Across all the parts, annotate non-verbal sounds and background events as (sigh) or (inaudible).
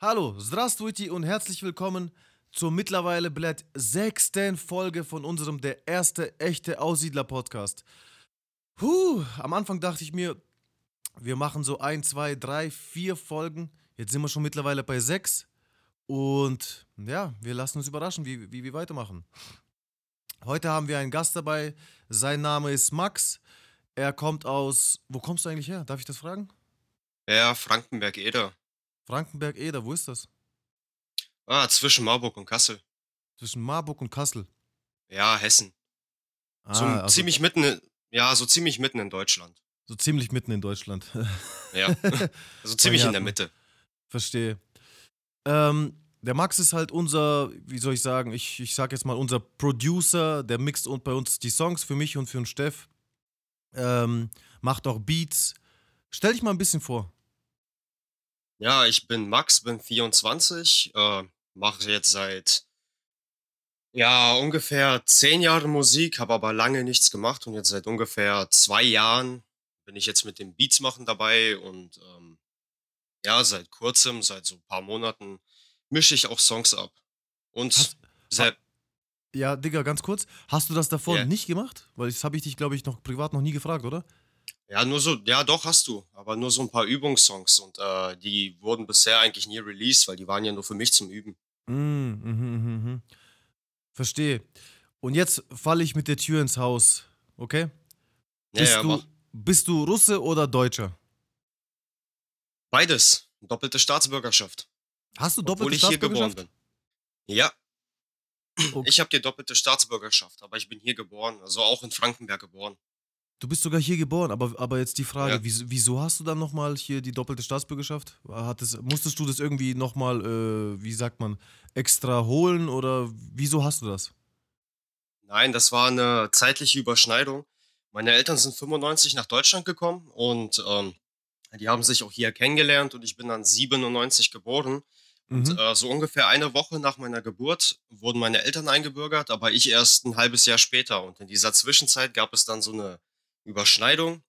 Hallo, здравствуйте und herzlich willkommen zur mittlerweile blöd sechsten Folge von unserem Der erste echte Aussiedler-Podcast. Puh, am Anfang dachte ich mir, wir machen so ein, zwei, drei, vier Folgen. Jetzt sind wir schon mittlerweile bei sechs. Und ja, wir lassen uns überraschen, wie, wie wir weitermachen. Heute haben wir einen Gast dabei. Sein Name ist Max. Er kommt aus. Wo kommst du eigentlich her? Darf ich das fragen? Ja, Frankenberg-Eder. Frankenberg-Eder, wo ist das? Ah, zwischen Marburg und Kassel. Zwischen Marburg und Kassel. Ja, Hessen. So Ah, also ziemlich mitten, in, ja, so ziemlich mitten in Deutschland. so ziemlich mitten in Deutschland. (laughs) Ja, also ziemlich hier in der Mitte. Verstehe. Ähm, der Max ist halt unser, wie soll ich sagen, ich, ich sag jetzt mal unser Producer, der mixt und bei uns die Songs für mich und für den Steff. Ähm, macht auch Beats. Stell dich mal ein bisschen vor. Ja, ich bin Max, bin 24, äh, mache jetzt seit ja ungefähr zehn Jahren Musik, habe aber lange nichts gemacht und jetzt seit ungefähr zwei Jahren bin ich jetzt mit dem Beats machen dabei und ähm, ja, seit kurzem, seit so ein paar Monaten mische ich auch Songs ab. Und Hast- seit, Ja, Digga, ganz kurz. Hast du das davor Ja. nicht gemacht? Weil das habe ich dich, glaube ich, noch privat noch nie gefragt, oder? Ja, nur so, ja doch hast du, aber nur so ein paar Übungssongs und äh, die wurden bisher eigentlich nie released, weil die waren ja nur für mich zum Üben. Mm, mhm, mhm, mhm. Verstehe. Und jetzt falle ich mit der Tür ins Haus, okay? Ja, Bist, ja, du, bist du Russe oder Deutscher? Beides. Doppelte Staatsbürgerschaft. Hast du Obwohl doppelte ich hier geboren Staatsbürgerschaft? bin. Ja, Okay. ich habe die doppelte Staatsbürgerschaft, aber ich bin hier geboren, also auch in Frankenberg geboren. Du bist sogar hier geboren, aber, aber jetzt die Frage, Ja. wieso, wieso hast du dann nochmal hier die doppelte Staatsbürgerschaft? Es, musstest du das irgendwie nochmal, äh, wie sagt man, extra holen oder wieso hast du das? Nein, das war eine zeitliche Überschneidung. Meine Eltern sind 95 nach Deutschland gekommen und ähm, die haben sich auch hier kennengelernt und ich bin dann 97 geboren. Und Mhm. äh, so ungefähr eine Woche nach meiner Geburt wurden meine Eltern eingebürgert, aber ich erst ein halbes Jahr später. Und in dieser Zwischenzeit gab es dann so eine Überschneidung.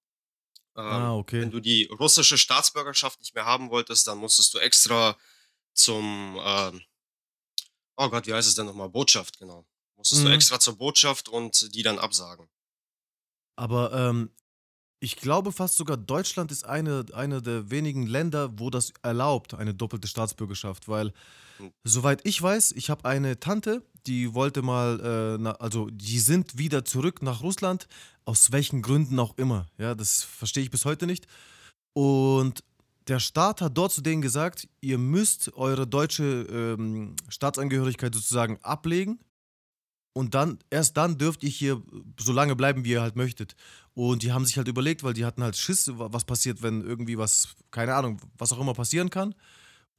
Ähm, Ah, okay. Wenn du die russische Staatsbürgerschaft nicht mehr haben wolltest, dann musstest du extra zum, ähm, oh Gott, wie heißt es denn nochmal? Botschaft, genau. Musstest Mhm. du extra zur Botschaft und die dann absagen. Aber ähm, ich glaube fast sogar Deutschland ist eine, eine der wenigen Länder, wo das erlaubt, eine doppelte Staatsbürgerschaft. Weil, Hm. soweit ich weiß, ich habe eine Tante, die wollte mal, äh, na, also die sind wieder zurück nach Russland, aus welchen Gründen auch immer. Ja, das verstehe ich bis heute nicht. Und der Staat hat dort zu denen gesagt, ihr müsst eure deutsche ähm, Staatsangehörigkeit sozusagen ablegen. Und dann, erst dann dürft ihr hier so lange bleiben, wie ihr halt möchtet. Und die haben sich halt überlegt, weil die hatten halt Schiss, wa- was passiert, wenn irgendwie was, keine Ahnung, was auch immer passieren kann.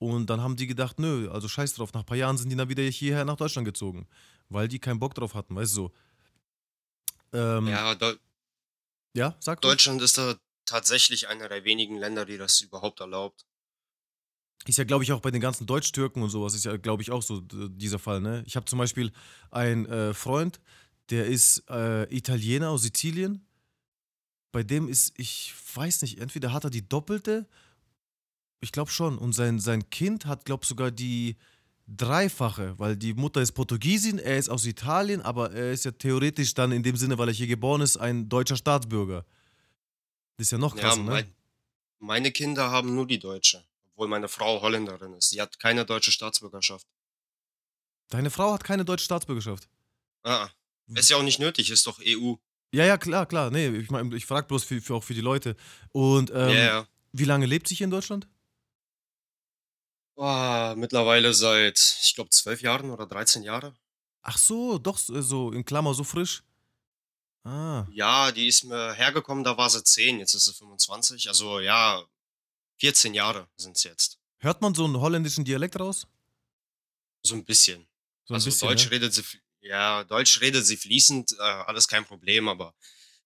Und dann haben die gedacht, nö, also scheiß drauf. Nach ein paar Jahren sind die dann wieder hierher nach Deutschland gezogen. Weil die keinen Bock drauf hatten, weißt du so. Ähm, ja. Ja, Deu sag ruhig. Deutschland ist da tatsächlich einer der wenigen Länder, die das überhaupt erlaubt. Ist ja, glaube ich, auch bei den ganzen Deutsch-Türken und sowas, ist ja, glaube ich, auch so dieser Fall, ne? Ich habe zum Beispiel einen äh, Freund, der ist äh, Italiener aus Sizilien. Bei dem ist, ich weiß nicht, entweder hat er die doppelte, ich glaube schon, und sein, sein Kind hat, glaube ich, sogar die dreifache, weil die Mutter ist Portugiesin, er ist aus Italien, aber er ist ja theoretisch dann in dem Sinne, weil er hier geboren ist, ein deutscher Staatsbürger. Das ist ja noch Ja, krasser, ne? mein, meine Kinder haben nur die deutsche, obwohl meine Frau Holländerin ist. Sie hat keine deutsche Staatsbürgerschaft. Deine Frau hat keine deutsche Staatsbürgerschaft. Ah, ist ja auch nicht nötig, ist doch EU. Ja, ja, klar, klar. Nee, ich meine, ich frage bloß für, für, auch für die Leute. Und ähm, Ja, ja. wie lange lebt sie hier in Deutschland? Boah, mittlerweile seit, ich glaube, zwölf Jahren oder 13 Jahre. Ach so, doch so so in Klammer so frisch. Ah, Ja, die ist mir hergekommen, da war sie 10, jetzt ist sie 25. Also ja, 14 Jahre sind es jetzt. hört man so einen holländischen Dialekt raus? So ein bisschen. So ein also bisschen, Deutsch ne? redet sie, fl- ja, Deutsch redet sie fließend, äh, alles kein Problem, aber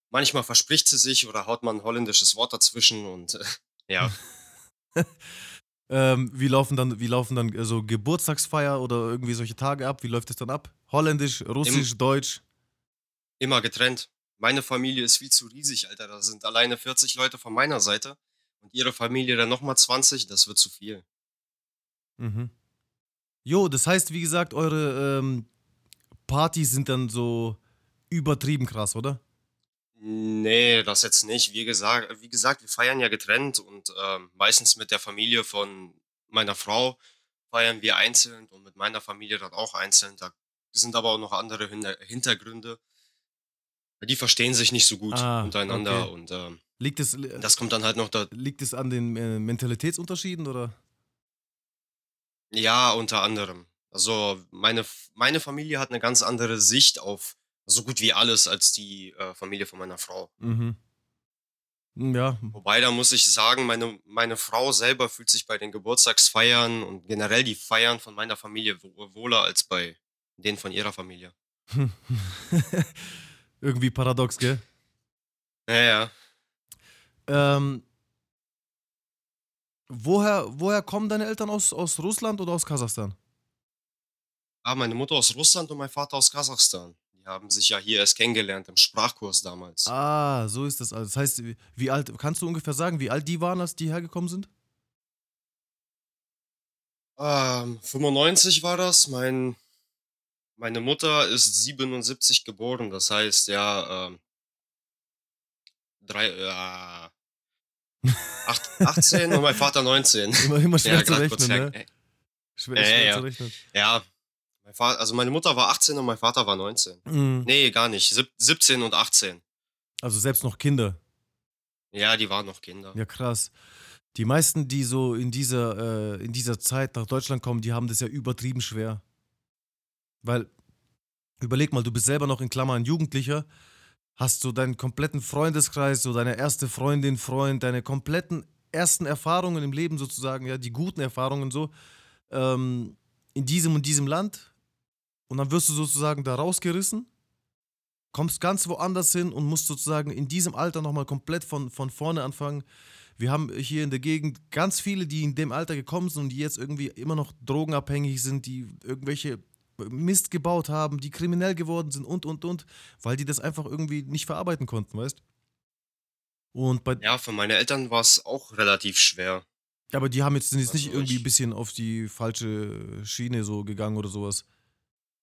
manchmal verspricht sie sich oder haut man ein holländisches Wort dazwischen und äh, (laughs) ja, (laughs) Ähm, wie laufen dann, wie laufen dann äh, so Geburtstagsfeier oder irgendwie solche Tage ab? Wie läuft es dann ab? Holländisch, Russisch, Deutsch? immer getrennt. Meine Familie ist viel zu riesig, Alter. Da sind alleine 40 Leute von meiner Seite und ihre Familie dann nochmal 20, das wird zu viel. Mhm. Jo, das heißt, wie gesagt, eure ähm, Partys sind dann so übertrieben krass, oder? Ne, das jetzt nicht. Wie gesagt wie gesagt, wir feiern ja getrennt und, ähm, meistens mit der Familie von meiner Frau feiern wir einzeln und mit meiner Familie dann auch einzeln. Da sind aber auch noch andere Hintergründe. Die verstehen sich nicht so gut Ah, okay. untereinander und, ähm, Liegt es, das kommt dann halt noch da liegt es an den äh, Mentalitätsunterschieden oder? ja, unter anderem. Also, meine meine Familie hat 'ne ganz andere Sicht auf so gut wie alles als die, äh, Familie von meiner Frau. Mhm. Hm, ja. Wobei, da muss ich sagen, meine meine Frau selber fühlt sich bei den Geburtstagsfeiern und generell die Feiern von meiner Familie wo wohler als bei denen von ihrer Familie. (laughs) Irgendwie paradox, gell? Ja, ja. Ähm, woher, woher kommen deine Eltern aus, aus Russland oder aus Kasachstan? Ah, meine Mutter aus Russland und mein Vater aus Kasachstan. Die haben sich ja hier erst kennengelernt im Sprachkurs damals. Ah, so ist das also. Das heißt, wie alt, kannst du ungefähr sagen, wie alt die waren, als die hergekommen sind? Ähm, 95 war das. Mein meine Mutter ist 77 geboren, das heißt, ja, ähm, drei ja, acht (laughs) 18 und mein Vater 19. Immer, immer Ja, schwer zu grad kurz rechnen, ne? äh, Schwer, ja, schwer zu ja. rechnen. Ja, mein Va also meine Mutter war 18 und mein Vater war 19. Mhm. Ne, gar nicht, sieb 17 und 18. Also selbst noch Kinder. Ja, die waren noch Kinder. Ja, krass. Die meisten, die so in dieser, äh, in dieser Zeit nach Deutschland kommen, die haben das ja übertrieben schwer. Weil, überleg mal, du bist selber noch in Klammern Jugendlicher, hast so deinen kompletten Freundeskreis, so deine erste Freundin, Freund, deine kompletten ersten Erfahrungen im Leben sozusagen, ja, die guten Erfahrungen so, ähm, in diesem und diesem Land. Und dann wirst du sozusagen da rausgerissen, kommst ganz woanders hin und musst sozusagen in diesem Alter nochmal komplett von, von vorne anfangen. Wir haben hier in der Gegend ganz viele, die in dem Alter gekommen sind und die jetzt irgendwie immer noch drogenabhängig sind, die irgendwelche Mist gebaut haben, die kriminell geworden sind und, und, und, weil die das einfach irgendwie nicht verarbeiten konnten, weißt? Und bei, Ja, für meine Eltern war's auch relativ schwer. ja, aber die haben jetzt, sind jetzt nicht Also, irgendwie ein bisschen auf die falsche Schiene so gegangen oder sowas.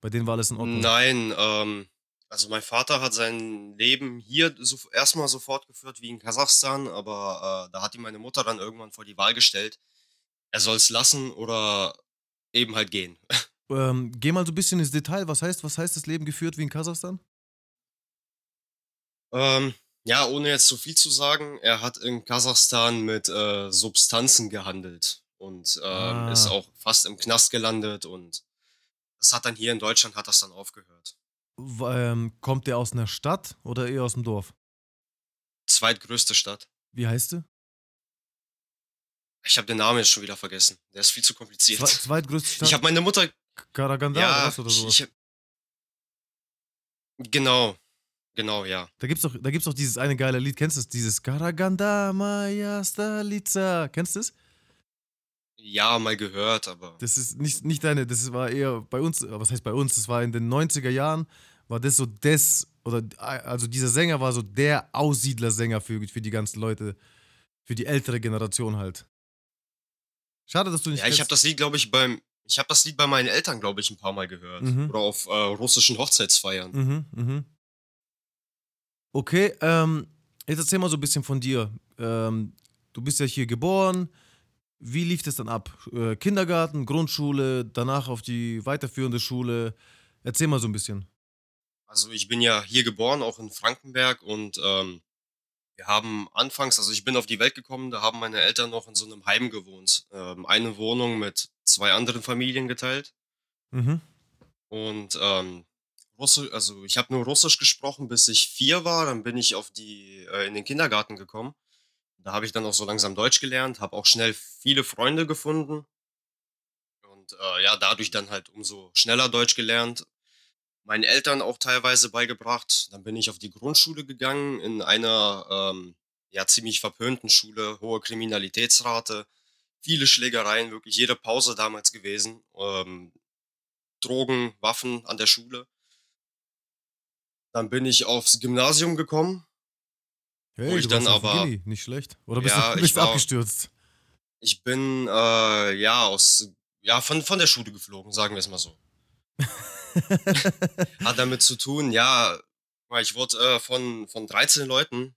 Bei denen war alles in Ordnung. nein, ähm, also mein Vater hat sein Leben hier so erst mal so fortgeführt wie in Kasachstan, aber, äh, da hat ihn meine Mutter dann irgendwann vor die Wahl gestellt, er soll's lassen oder eben halt gehen. (laughs) Ähm, geh mal so ein bisschen ins Detail. Was heißt, was heißt das Leben geführt wie in Kasachstan? Ähm, ja, ohne jetzt zu viel zu sagen, er hat in Kasachstan mit, äh, Substanzen gehandelt und, ähm, ist Ah, auch fast im Knast gelandet und das hat dann hier in Deutschland hat das dann aufgehört. ähm, kommt der aus einer Stadt oder eher aus dem Dorf? Zweitgrößte Stadt. Wie heißt der? Ich habe den Namen jetzt schon wieder vergessen. Der ist viel zu Zwe kompliziert. zweitgrößte Ich Stadt? habe meine Mutter Karaganda oder ja, oder ich sowas? ich genau, genau, ja. Da gibt's doch, da gibt's doch dieses eine geile Lied. Kennst du das? Dieses Karaganda Maya Stalica. Kennst du das? Ja, mal gehört, aber Das ist nicht, nicht deine, das war eher bei uns, äh, was heißt bei uns? Das war in den 90er Jahren, war das so das, oder äh, also dieser Sänger war so der Aussiedlersänger für, für die ganzen Leute, für die ältere Generation halt. Schade, dass du nicht ja, ich habe das Lied, glaube ich, beim ich habe das Lied bei meinen Eltern, glaube ich, ein paar Mal gehört Mhm, oder auf, äh, russischen Hochzeitsfeiern. mhm, mhm. Okay, ähm, jetzt erzähl mal so ein bisschen von dir. Ähm, du bist ja hier geboren. Wie lief das dann ab? Äh, Kindergarten, Grundschule, danach auf die weiterführende Schule. Erzähl mal so ein bisschen. Also, ich bin ja hier geboren, auch in Frankenberg und, ähm, wir haben anfangs also, ich bin auf die Welt gekommen, da haben meine Eltern noch in so 'nem Heim gewohnt, ähm, eine Wohnung mit 2 anderen Familien geteilt. Mhm. Und, ähm, Russi also, ich habe nur Russisch gesprochen, bis ich 4 war, dann bin ich auf die äh, in den Kindergarten gekommen. Da habe ich dann auch so langsam Deutsch gelernt, habe auch schnell viele Freunde gefunden und, äh, ja, dadurch dann halt umso schneller Deutsch gelernt. Meinen Eltern auch teilweise beigebracht. Dann bin ich auf die Grundschule gegangen in einer, ähm, ja, ziemlich verpönten Schule, hohe Kriminalitätsrate, viele Schlägereien, wirklich jede Pause damals gewesen, ähm, Drogen, Waffen an der Schule. Dann bin ich aufs Gymnasium gekommen, wo Hey, ich du dann aber Gimmi, nicht schlecht. Oder bist du ja, ich bist du war abgestürzt? ich bin, äh, ja, aus ja, von, von der Schule geflogen, sagen wir es mal so. (laughs) Hat damit zu tun, ja, ich wurde äh, von, von 13 Leuten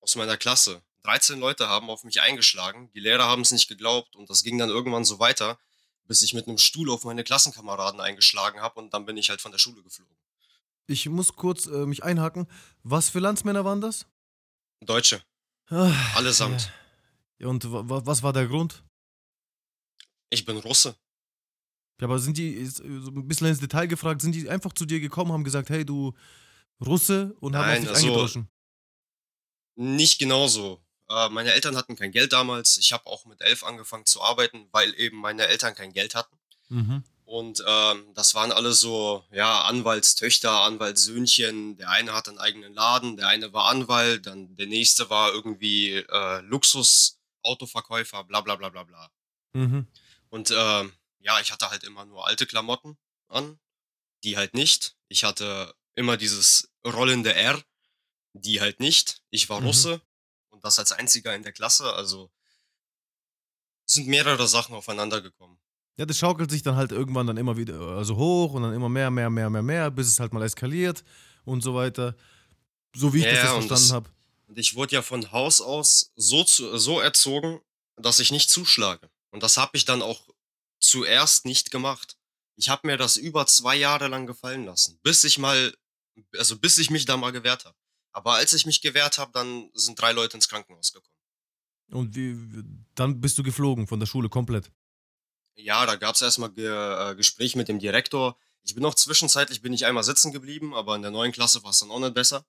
aus meiner Klasse, 13 Leute haben auf mich eingeschlagen, die Lehrer haben es nicht geglaubt und das ging dann irgendwann so weiter, bis ich mit einem Stuhl auf meine Klassenkameraden eingeschlagen habe und dann bin ich halt von der Schule geflogen. Ich muss kurz äh, mich einhaken. Was für Landsmänner waren das? Deutsche. Ah, Allesamt. Ja, und was war der Grund? Ich bin Russe. Ja, aber sind die, so ein bisschen ins Detail gefragt, sind die einfach zu dir gekommen, haben gesagt, hey, du Russe und haben Nein, auf dich also, eingedroschen? Nicht genauso. Äh, meine Eltern hatten kein Geld damals. Ich habe auch mit elf angefangen zu arbeiten, weil eben meine Eltern kein Geld hatten. Mhm. Und ähm, das waren alle so, ja, Anwaltstöchter, Anwaltssöhnchen. Der eine hat einen eigenen Laden, der eine war Anwalt, dann der nächste war irgendwie äh, Luxusautoverkäufer, bla bla bla bla bla. Mhm. Und ähm, ja, ich hatte halt immer nur alte Klamotten an, die halt nicht. Ich hatte immer dieses rollende R, die halt nicht. Ich war Mhm. Russe und das als einziger in der Klasse, also sind mehrere Sachen aufeinander gekommen. Ja, das schaukelt sich dann halt irgendwann dann immer wieder, also hoch und dann immer mehr, mehr, mehr, mehr, mehr, bis es halt mal eskaliert und so weiter. So wie ich Ja, das verstanden habe. und ich wurde ja von Haus aus so, zu, so erzogen, dass ich nicht zuschlage. Und das habe ich dann auch zuerst nicht gemacht. Ich habe mir das über zwei Jahre lang gefallen lassen, bis ich mal, also bis ich mich da mal gewehrt habe. Aber als ich mich gewehrt habe, dann sind drei Leute ins Krankenhaus gekommen. Und wie, dann bist du geflogen von der Schule komplett. Ja, da gab es erstmal Ge äh, Gespräch mit dem Direktor. Ich bin noch zwischenzeitlich bin ich einmal sitzen geblieben, aber in der neuen Klasse war es dann auch nicht besser.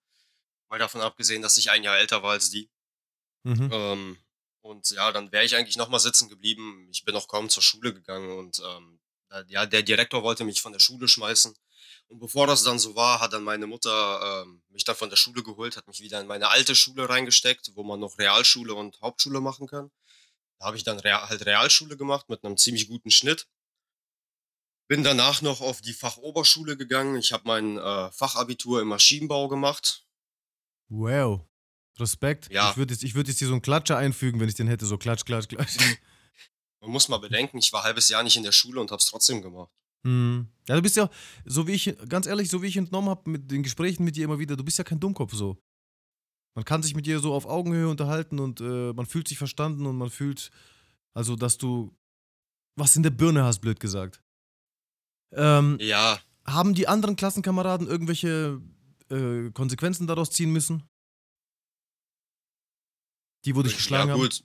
Mal davon abgesehen, dass ich ein Jahr älter war als die. Mhm. Ähm, und ja, dann wäre ich eigentlich nochmal sitzen geblieben. Ich bin auch kaum zur Schule gegangen und ähm, ja, der Direktor wollte mich von der Schule schmeißen. Und bevor das dann so war, hat dann meine Mutter ähm, mich dann von der Schule geholt, hat mich wieder in meine alte Schule reingesteckt, wo man noch Realschule und Hauptschule machen kann. Da habe ich dann Real, halt Realschule gemacht mit einem ziemlich guten Schnitt. Bin danach noch auf die Fachoberschule gegangen. Ich habe mein äh, Fachabitur im Maschinenbau gemacht. Wow. Respekt. Ja. Ich würde jetzt, ich würd jetzt hier so einen Klatscher einfügen, wenn ich den hätte. So klatsch, klatsch, klatsch. (laughs) Man muss mal bedenken, ich war ein halbes Jahr nicht in der Schule und habe es trotzdem gemacht. Hm. Ja, du bist ja, so wie ich, ganz ehrlich, so wie ich entnommen habe mit den Gesprächen mit dir immer wieder, du bist ja kein Dummkopf so. Man kann sich mit dir so auf Augenhöhe unterhalten und äh, man fühlt sich verstanden und man fühlt, also, dass du was in der Birne hast, blöd gesagt. Ähm, Ja, haben die anderen Klassenkameraden irgendwelche äh, Konsequenzen daraus ziehen müssen? Die, wo dich geschlagen ja haben? gut.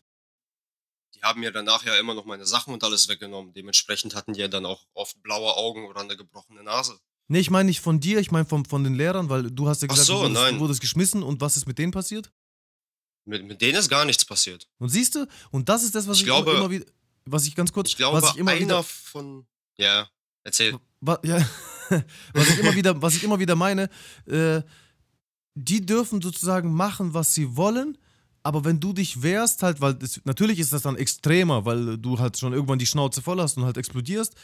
Die haben mir danach ja immer noch meine Sachen und alles weggenommen. Dementsprechend hatten die ja dann auch oft blaue Augen oder eine gebrochene Nase. Nee, ich meine nicht von dir, ich meine von, von den Lehrern, weil du hast ja gesagt, so, du, wurdest, du wurdest geschmissen und was ist mit denen passiert? Mit, mit denen ist gar nichts passiert. Und siehst du, und das ist das, was Ich ich, glaube- immer, immer wieder, was ich ganz kurz, Ich glaube, was ich immer einer wieder, von. Ja, erzähl. wa, ja, (laughs) was ich immer wieder, was ich immer wieder meine, äh, die dürfen sozusagen machen, was sie wollen, aber wenn du dich wehrst, halt, weil das, natürlich ist das dann extremer, weil du halt schon irgendwann die Schnauze voll hast und halt explodierst,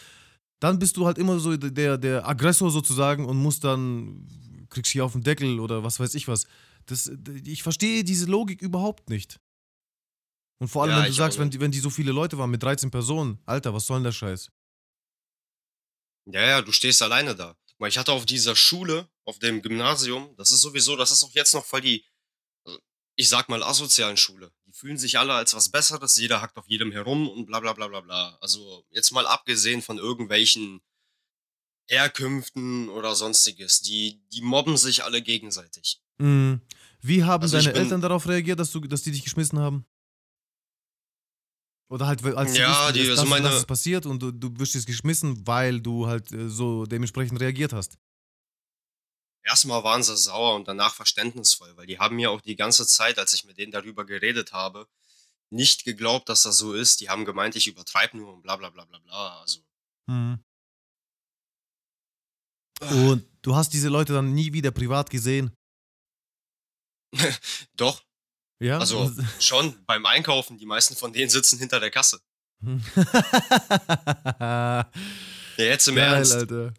dann bist du halt immer so der, der Aggressor sozusagen und musst dann, kriegst hier auf den Deckel oder was weiß ich was. Das, ich verstehe diese Logik überhaupt nicht. Und vor allem, Ja, wenn du sagst, wenn die, wenn die so viele Leute waren mit 13 Personen, Alter, was soll denn der Scheiß? Ja, ja, du stehst alleine da. Weil ich hatte auf dieser Schule, auf dem Gymnasium, das ist sowieso, das ist auch jetzt noch voll die, also ich sag mal, asozialen Schule. Die fühlen sich alle als was Besseres, jeder hackt auf jedem herum und bla bla bla bla bla. Also jetzt mal abgesehen von irgendwelchen Herkünften oder sonstiges, die, die mobben sich alle gegenseitig. Mm, Wie haben Also deine Eltern darauf reagiert, dass, du, dass die dich geschmissen haben? Oder halt, als sie Ja, wussten, die- dass, also das, meine- das ist passiert und du, du wirst jetzt geschmissen, weil du halt äh, so dementsprechend reagiert hast. Erstmal waren sie sauer und danach verständnisvoll, weil die haben mir auch die ganze Zeit, als ich mit denen darüber geredet habe, nicht geglaubt, dass das so ist. Die haben gemeint, ich übertreibe nur und bla bla bla bla bla. Also, Mhm. Und du hast diese Leute dann nie wieder privat gesehen. (laughs) doch, Ja? also (laughs) schon beim Einkaufen, die meisten von denen sitzen hinter der Kasse. (laughs) Ja, jetzt im Geil, Ernst. Alter.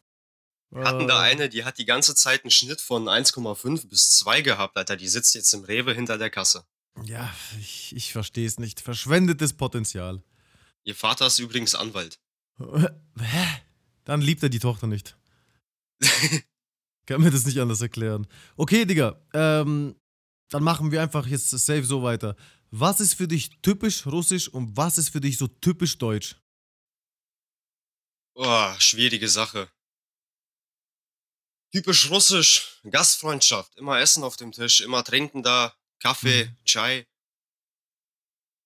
Wir hatten da Oh. eine, die hat die ganze Zeit einen Schnitt von 1,5 bis 2 gehabt, Alter. Die sitzt jetzt im Rewe hinter der Kasse. Ja, ich, ich verstehe es nicht. Verschwendetes Potenzial. Ihr Vater ist übrigens Anwalt. (laughs) Hä? Dann liebt er die Tochter nicht. (laughs) Kann mir das nicht anders erklären. Okay, Digga. Ähm, dann machen wir einfach jetzt safe so weiter. Was ist für dich typisch russisch und was ist für dich so typisch deutsch? Oh, schwierige Sache. Typisch russisch, Gastfreundschaft, immer Essen auf dem Tisch, immer trinken da, Kaffee, Mhm. Chai.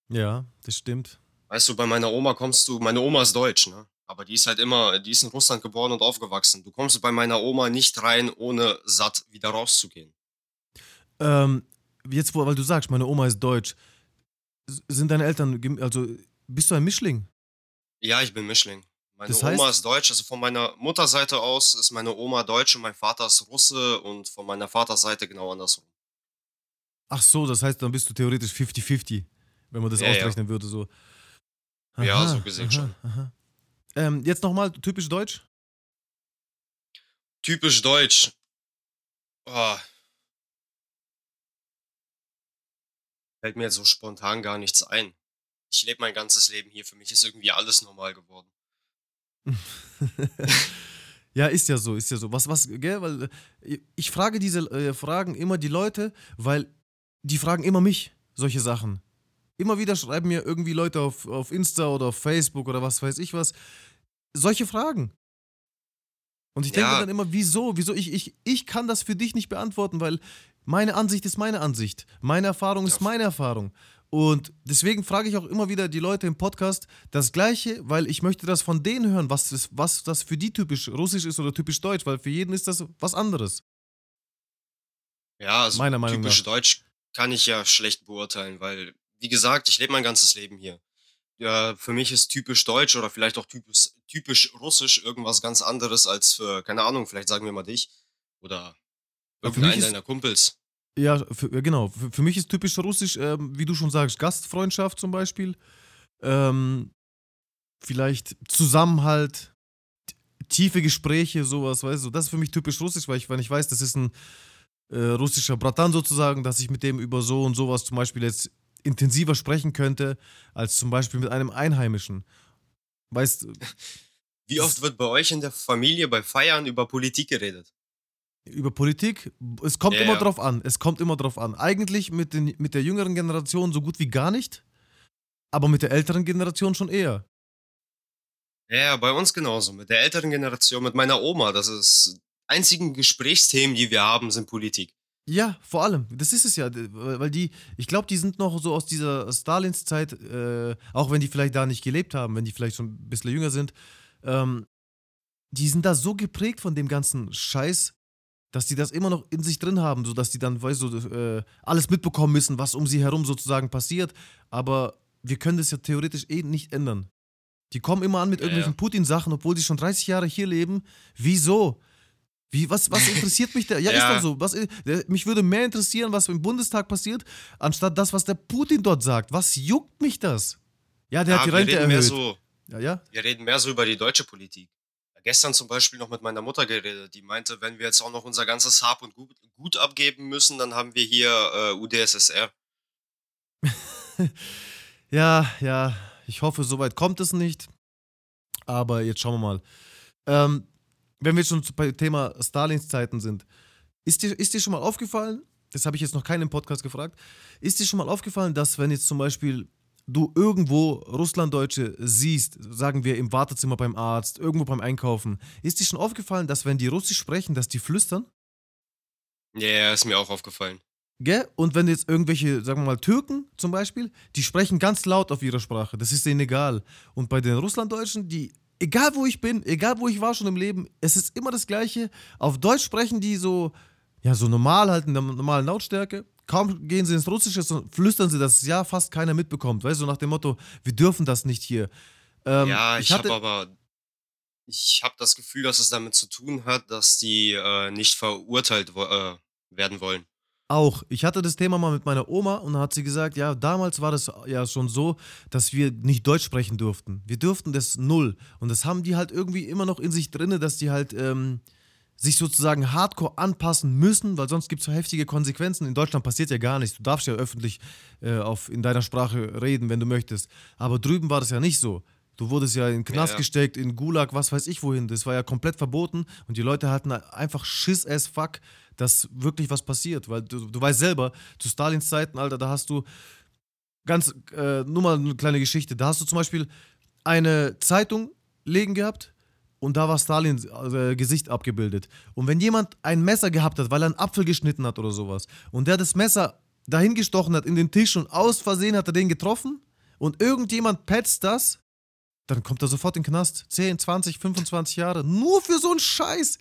Ja, das stimmt. Weißt du, bei meiner Oma kommst du, meine Oma ist deutsch, ne? Aber die ist halt immer, die ist in Russland geboren und aufgewachsen. Du kommst bei meiner Oma nicht rein, ohne satt wieder rauszugehen. Ähm, jetzt, weil du sagst, meine Oma ist deutsch. Sind deine Eltern, also bist du ein Mischling? Ja, ich bin Mischling. Meine Das Oma heißt- ist deutsch, also von meiner Mutterseite aus ist meine Oma deutsch und mein Vater ist Russe und von meiner Vaterseite genau andersrum. Ach so, das heißt, dann bist du theoretisch 50-50, wenn man das Ja, ja. ausrechnen würde, so. Ja, so gesehen schon. Aha. Ähm, jetzt nochmal typisch deutsch? Typisch deutsch. Oh. Fällt mir jetzt so spontan gar nichts ein. Ich lebe mein ganzes Leben hier. Für mich ist irgendwie alles normal geworden. (laughs) ja, ist ja so, ist ja so. Was, was, gell, weil äh, ich frage diese äh, Fragen immer die Leute, weil die fragen immer mich solche Sachen. Immer wieder schreiben mir irgendwie Leute auf, auf Insta oder auf Facebook oder was weiß ich was. Solche Fragen. Und ich denke Ja. dann immer, wieso? Wieso? Ich, ich, ich kann das für dich nicht beantworten, weil meine Ansicht ist meine Ansicht. Meine Erfahrung ist Ja. meine Erfahrung. Und deswegen frage ich auch immer wieder die Leute im Podcast das Gleiche, weil ich möchte das von denen hören, was das, was das für die typisch russisch ist oder typisch deutsch, weil für jeden ist das was anderes. Ja, also Meiner Meinung typisch nach. deutsch kann ich ja schlecht beurteilen, weil, wie gesagt, ich lebe mein ganzes Leben hier. Ja, für mich ist typisch deutsch oder vielleicht auch typisch, typisch russisch irgendwas ganz anderes als für, keine Ahnung, vielleicht sagen wir mal dich oder irgendeinen deiner Kumpels. Ja, für, genau. Für, für mich ist typisch russisch, ähm, wie du schon sagst, Gastfreundschaft zum Beispiel. Ähm, vielleicht Zusammenhalt, tiefe Gespräche, sowas, weißt du. Das ist für mich typisch russisch, weil ich, wenn ich weiß, das ist ein äh, russischer Bratan sozusagen, dass ich mit dem über so und sowas zum Beispiel jetzt intensiver sprechen könnte, als zum Beispiel mit einem Einheimischen. Weißt du, (laughs) Wie oft wird bei euch in der Familie bei Feiern über Politik geredet? Über Politik, es kommt Ja, immer ja. drauf an. Es kommt immer drauf an. Eigentlich mit, den, mit der jüngeren Generation so gut wie gar nicht, aber mit der älteren Generation schon eher. Ja, bei uns genauso. Mit der älteren Generation, mit meiner Oma. Das ist einzigen Gesprächsthemen, die wir haben, sind Politik. Ja, vor allem. Das ist es ja, weil die, ich glaube, die sind noch so aus dieser Stalins-Zeit, äh, auch wenn die vielleicht da nicht gelebt haben, wenn die vielleicht schon ein bisschen jünger sind, ähm, die sind da so geprägt von dem ganzen Scheiß, dass die das immer noch in sich drin haben, sodass die dann, weißt du, äh, alles mitbekommen müssen, was um sie herum sozusagen passiert. Aber wir können das ja theoretisch eh nicht ändern. Die kommen immer an mit Ja, irgendwelchen ja. Putin-Sachen, obwohl sie schon 30 Jahre hier leben. Wieso? Wie, was, was (laughs) interessiert mich da? Ja, ist Ja. doch so. Was, der, mich würde mehr interessieren, was im Bundestag passiert, anstatt das, was der Putin dort sagt. Was juckt mich das? Ja, der ja, hat die Rente erhöht. so, ja, ja. wir reden mehr so über die deutsche Politik. Gestern zum Beispiel noch mit meiner Mutter geredet. Die meinte, wenn wir jetzt auch noch unser ganzes Hab und Gut, Gut abgeben müssen, dann haben wir hier äh, UdSSR. (laughs) Ja, ja. Ich hoffe, soweit kommt es nicht. Aber jetzt schauen wir mal. Ähm, wenn wir schon zu- bei Thema Stalins Zeiten sind, ist dir, ist dir schon mal aufgefallen, das habe ich jetzt noch keinen im Podcast gefragt, ist dir schon mal aufgefallen, dass wenn jetzt zum Beispiel du irgendwo Russlanddeutsche siehst, sagen wir im Wartezimmer beim Arzt, irgendwo beim Einkaufen, ist dir schon aufgefallen, dass wenn die Russisch sprechen, dass die flüstern? Ja, yeah, ist mir auch aufgefallen. Gell? Und wenn jetzt irgendwelche, sagen wir mal, Türken zum Beispiel, die sprechen ganz laut auf ihrer Sprache. Das ist denen egal. Und bei den Russlanddeutschen, die, egal wo ich bin, egal wo ich war schon im Leben, es ist immer das Gleiche. Auf Deutsch sprechen die so, ja, so normal halt in der normalen Lautstärke. Kaum gehen sie ins Russische, flüstern sie, dass ja fast keiner mitbekommt. Weißt du, so nach dem Motto, wir dürfen das nicht hier. Ähm, ja, ich, hatte, habe aber, ich habe das Gefühl, dass es damit zu tun hat, dass die äh, nicht verurteilt wo- äh, werden wollen. Auch. Ich hatte das Thema mal mit meiner Oma und dann hat sie gesagt, ja, damals war das ja schon so, dass wir nicht Deutsch sprechen durften. Wir durften das null. Und das haben die halt irgendwie immer noch in sich drinne, dass die halt ähm, sich sozusagen hardcore anpassen müssen, weil sonst gibt es so heftige Konsequenzen. In Deutschland passiert ja gar nichts. Du darfst ja öffentlich äh, auf, in deiner Sprache reden, wenn du möchtest. Aber drüben war das ja nicht so. Du wurdest ja in den Knast Ja. gesteckt, in Gulag, was weiß ich wohin. Das war ja komplett verboten und die Leute hatten einfach Schiss as fuck, dass wirklich was passiert. Weil du, du weißt selber, zu Stalins Zeiten, Alter, da hast du ganz, äh, nur mal eine kleine Geschichte. Da hast du zum Beispiel eine Zeitung legen gehabt und da war Stalins äh, Gesicht abgebildet. Und wenn jemand ein Messer gehabt hat, weil er einen Apfel geschnitten hat oder sowas, und der das Messer dahin gestochen hat in den Tisch und aus Versehen hat er den getroffen und irgendjemand petzt das, dann kommt er sofort in den Knast. 10, 20, 25 Jahre. Nur für so einen Scheiß.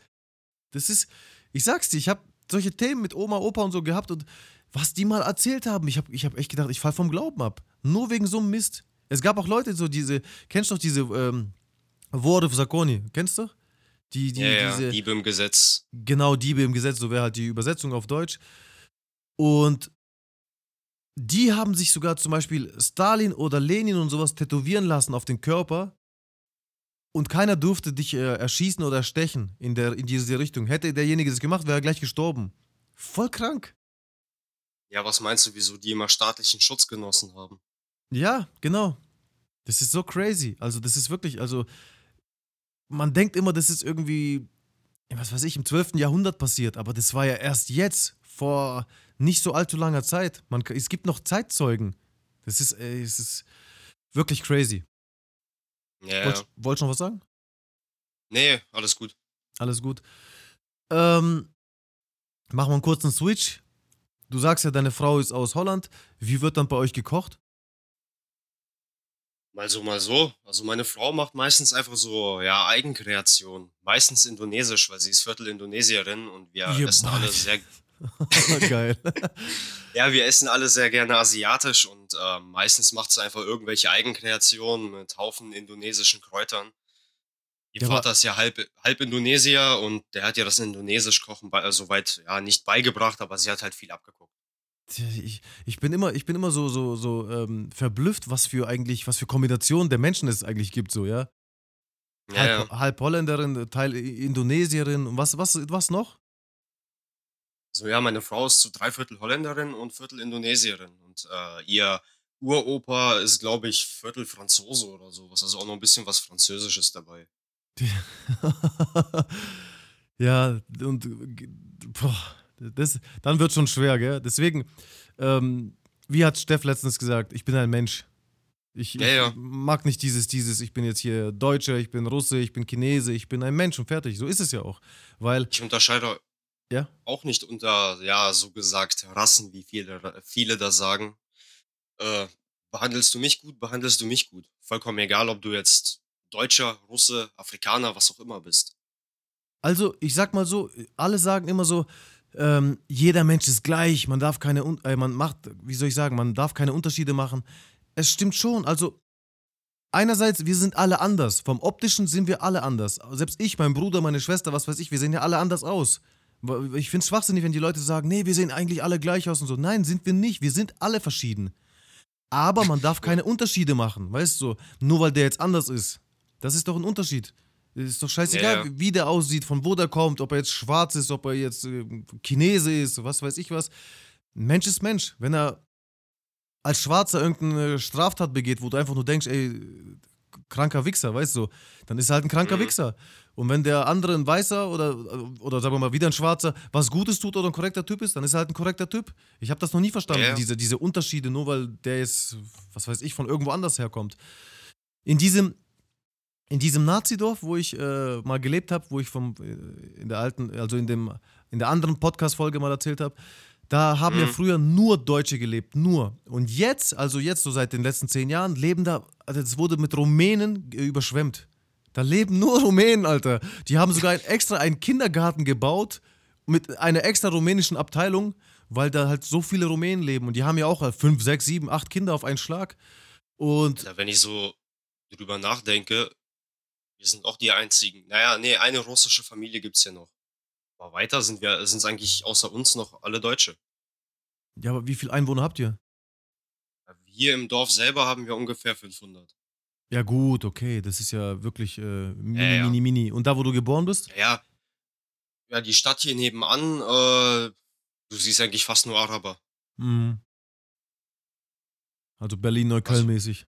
Das ist, ich sag's dir, ich habe solche Themen mit Oma, Opa und so gehabt und was die mal erzählt haben, ich habe ich hab echt gedacht, ich fall vom Glauben ab. Nur wegen so einem Mist. Es gab auch Leute, so diese, kennst du doch diese ähm, Worte für Sakoni, kennst du? Die, die, ja, ja, diese, Diebe im Gesetz. Genau, Diebe im Gesetz, so wäre halt die Übersetzung auf Deutsch. Und die haben sich sogar zum Beispiel Stalin oder Lenin und sowas tätowieren lassen auf den Körper. Und keiner durfte dich äh, erschießen oder erstechen in, der, in diese Richtung. Hätte derjenige das gemacht, wäre er gleich gestorben. Voll krank. Ja, was meinst du, wieso die immer staatlichen Schutz genossen haben? Ja, genau. Das ist so crazy. Also, das ist wirklich, also, man denkt immer, das ist irgendwie, was weiß ich, im 12. Jahrhundert passiert, aber das war ja erst jetzt, vor nicht so allzu langer Zeit. Man, es gibt noch Zeitzeugen. Das ist, ey, es ist wirklich crazy. Ja, ja. Wollt, wollt schon was sagen? Nee, alles gut. Alles gut. Ähm, machen wir einen kurzen Switch. Du sagst ja, deine Frau ist aus Holland. Wie wird dann bei euch gekocht? Mal so, mal so. Also meine Frau macht meistens einfach so, ja, Eigenkreation. Meistens indonesisch, weil sie ist Viertel Indonesierin und wir Ihr essen alle beid. sehr, (laughs) Geil. (laughs) ja, wir essen alle sehr gerne asiatisch und äh, meistens macht sie einfach irgendwelche Eigenkreationen mit Haufen indonesischen Kräutern. Ihr aber- Vater ist ja halb, halb Indonesier und der hat ja das Indonesisch kochen bei, äh, soweit ja nicht beigebracht, aber sie hat halt viel abgeguckt. Ich, ich bin immer, ich bin immer so, so, so ähm, verblüfft, was für eigentlich, was für Kombinationen der Menschen es eigentlich gibt, so, ja. Ja, Halb, ja. halb Holländerin, Teil Indonesierin und was, was, was noch? So, ja, meine Frau ist zu drei Viertel Holländerin und Viertel Indonesierin. Und äh, ihr Uropa ist, glaube ich, Viertel Franzose oder sowas. Also auch noch ein bisschen was Französisches dabei. (laughs) ja, und boah, das, dann wird schon schwer, gell? Deswegen, ähm, wie hat Steff letztens gesagt, ich bin ein Mensch. Ich, Ja, ja. ich mag nicht dieses, dieses, ich bin jetzt hier Deutscher, ich bin Russe, ich bin Chinese, ich bin ein Mensch und fertig. So ist es ja auch. Weil, Ich unterscheide ja, auch nicht unter, ja, so gesagt, Rassen, wie viele, viele da sagen. Äh, behandelst du mich gut, behandelst du mich gut. Vollkommen egal, ob du jetzt Deutscher, Russe, Afrikaner, was auch immer bist. Also, ich sag mal so, alle sagen immer so, ähm, jeder Mensch ist gleich, man darf keine, äh, man macht, wie soll ich sagen, man darf keine Unterschiede machen. Es stimmt schon, also einerseits, wir sind alle anders. Vom optischen sind wir alle anders. Selbst ich, mein Bruder, meine Schwester, was weiß ich, wir sehen ja alle anders aus. Ich finde es schwachsinnig, wenn die Leute sagen, nee, wir sehen eigentlich alle gleich aus und so. Nein, sind wir nicht. Wir sind alle verschieden. Aber man darf keine Unterschiede machen, weißt du? Nur weil der jetzt anders ist. Das ist doch ein Unterschied. Ist doch scheißegal, Ja, wie der aussieht, von wo der kommt, ob er jetzt schwarz ist, ob er jetzt äh, Chinese ist, was weiß ich was. Mensch ist Mensch. Wenn er als Schwarzer irgendeine Straftat begeht, wo du einfach nur denkst, ey, kranker Wichser, weißt du, dann ist er halt ein kranker Mhm. Wichser. Und wenn der andere ein Weißer oder, oder sagen wir mal wieder ein Schwarzer was Gutes tut oder ein korrekter Typ ist, dann ist er halt ein korrekter Typ. Ich habe das noch nie verstanden, ja. Diese, diese Unterschiede, nur weil der jetzt, was weiß ich, von irgendwo anders herkommt. In diesem, in diesem Nazidorf, wo ich äh, mal gelebt habe, wo ich vom, äh, in der alten, also in, dem, in der anderen Podcast-Folge mal erzählt habe, da haben ja Mhm. früher nur Deutsche gelebt, nur. Und jetzt, also jetzt so seit den letzten zehn Jahren, leben da, also es wurde mit Rumänen überschwemmt. Da leben nur Rumänen, Alter. Die haben sogar extra einen Kindergarten gebaut mit einer extra rumänischen Abteilung, weil da halt so viele Rumänen leben. Und die haben ja auch halt fünf, sechs, sieben, acht Kinder auf einen Schlag. Und Ja, wenn ich so drüber nachdenke, wir sind auch die einzigen. Naja, nee, eine russische Familie gibt's ja noch. Aber weiter sind wir, sind es eigentlich außer uns noch alle Deutsche. ja, aber wie viele Einwohner habt ihr? Hier im Dorf selber haben wir ungefähr 500. Ja, gut, okay. Das ist ja wirklich äh, mini, Ja, ja. mini, mini. Und da, wo du geboren bist? Ja, ja, die Stadt hier nebenan, äh, du siehst eigentlich fast nur Araber. Mhm. Also Berlin-Neukölln-mäßig.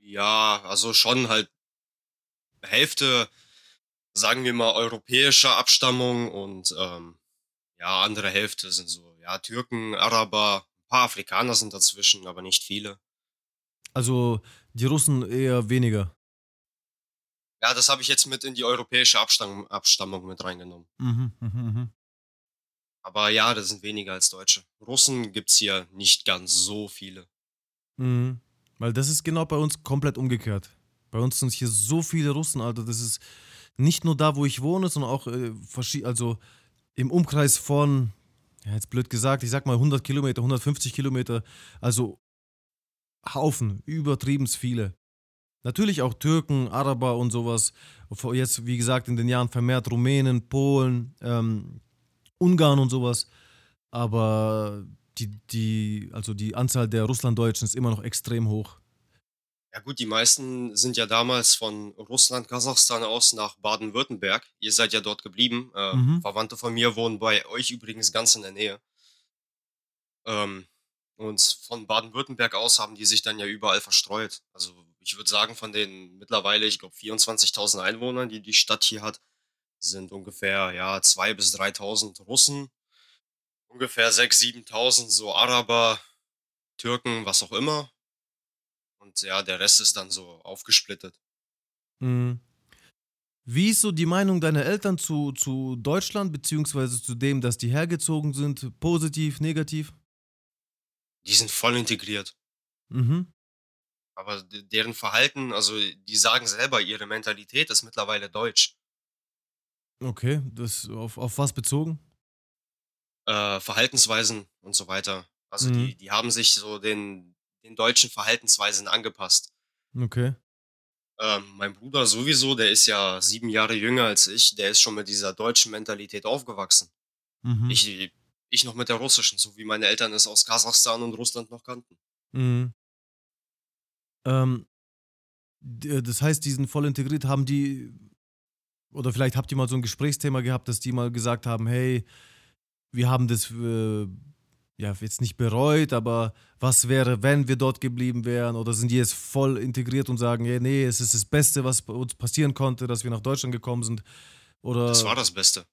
Ja, also schon halt Hälfte, sagen wir mal, europäischer Abstammung und ähm, ja, andere Hälfte sind so, ja, Türken, Araber, ein paar Afrikaner sind dazwischen, aber nicht viele. Also die Russen eher weniger. Ja, das habe ich jetzt mit in die europäische Abstammung, Abstammung mit reingenommen. Mhm, mhm, mhm. Aber ja, das sind weniger als Deutsche. Russen gibt's hier nicht ganz so viele. Mhm. Weil das ist genau bei uns komplett umgekehrt. Bei uns sind hier so viele Russen, Alter. Das ist nicht nur da, wo ich wohne, sondern auch äh, also im Umkreis von, ja, jetzt blöd gesagt, ich sag mal 100 Kilometer, 150 Kilometer. Also Haufen, übertrieben viele. Natürlich auch Türken, Araber und sowas. Jetzt, wie gesagt, in den Jahren vermehrt Rumänen, Polen, ähm, Ungarn und sowas. Aber die, die, also die Anzahl der Russlanddeutschen ist immer noch extrem hoch. Ja gut, die meisten sind ja damals von Russland, Kasachstan aus nach Baden-Württemberg. Ihr seid ja dort geblieben. Äh, Mhm. Verwandte von mir wohnen bei euch übrigens ganz in der Nähe. Ähm, und von Baden-Württemberg aus haben die sich dann ja überall verstreut. Also ich würde sagen, von den mittlerweile, ich glaube, 24.000 Einwohnern, die die Stadt hier hat, sind ungefähr ja 2.000 bis 3.000 Russen, ungefähr 6.000, 7.000 so Araber, Türken, was auch immer. Und ja, der Rest ist dann so aufgesplittet. Mhm. Wie ist so die Meinung deiner Eltern zu, zu Deutschland, beziehungsweise zu dem, dass die hergezogen sind? Positiv, negativ? Die sind voll integriert. Mhm. Aber de- deren Verhalten, also die sagen selber, ihre Mentalität ist mittlerweile deutsch. Okay, das auf, auf was bezogen? Äh, Verhaltensweisen und so weiter. Also Mhm. die, die haben sich so den, den deutschen Verhaltensweisen angepasst. Okay. Ähm, mein Bruder sowieso, der ist ja sieben Jahre jünger als ich, der ist schon mit dieser deutschen Mentalität aufgewachsen. Mhm. Ich, ich noch mit der russischen, so wie meine Eltern es aus Kasachstan und Russland noch kannten. Mhm. Ähm, d- das heißt, die sind voll integriert. Haben die, oder vielleicht habt ihr mal so ein Gesprächsthema gehabt, dass die mal gesagt haben, hey, wir haben das äh, ja jetzt nicht bereut, aber was wäre, wenn wir dort geblieben wären? Oder sind die jetzt voll integriert und sagen, ja, nee, es ist das Beste, was uns passieren konnte, dass wir nach Deutschland gekommen sind? Oder Das war das Beste.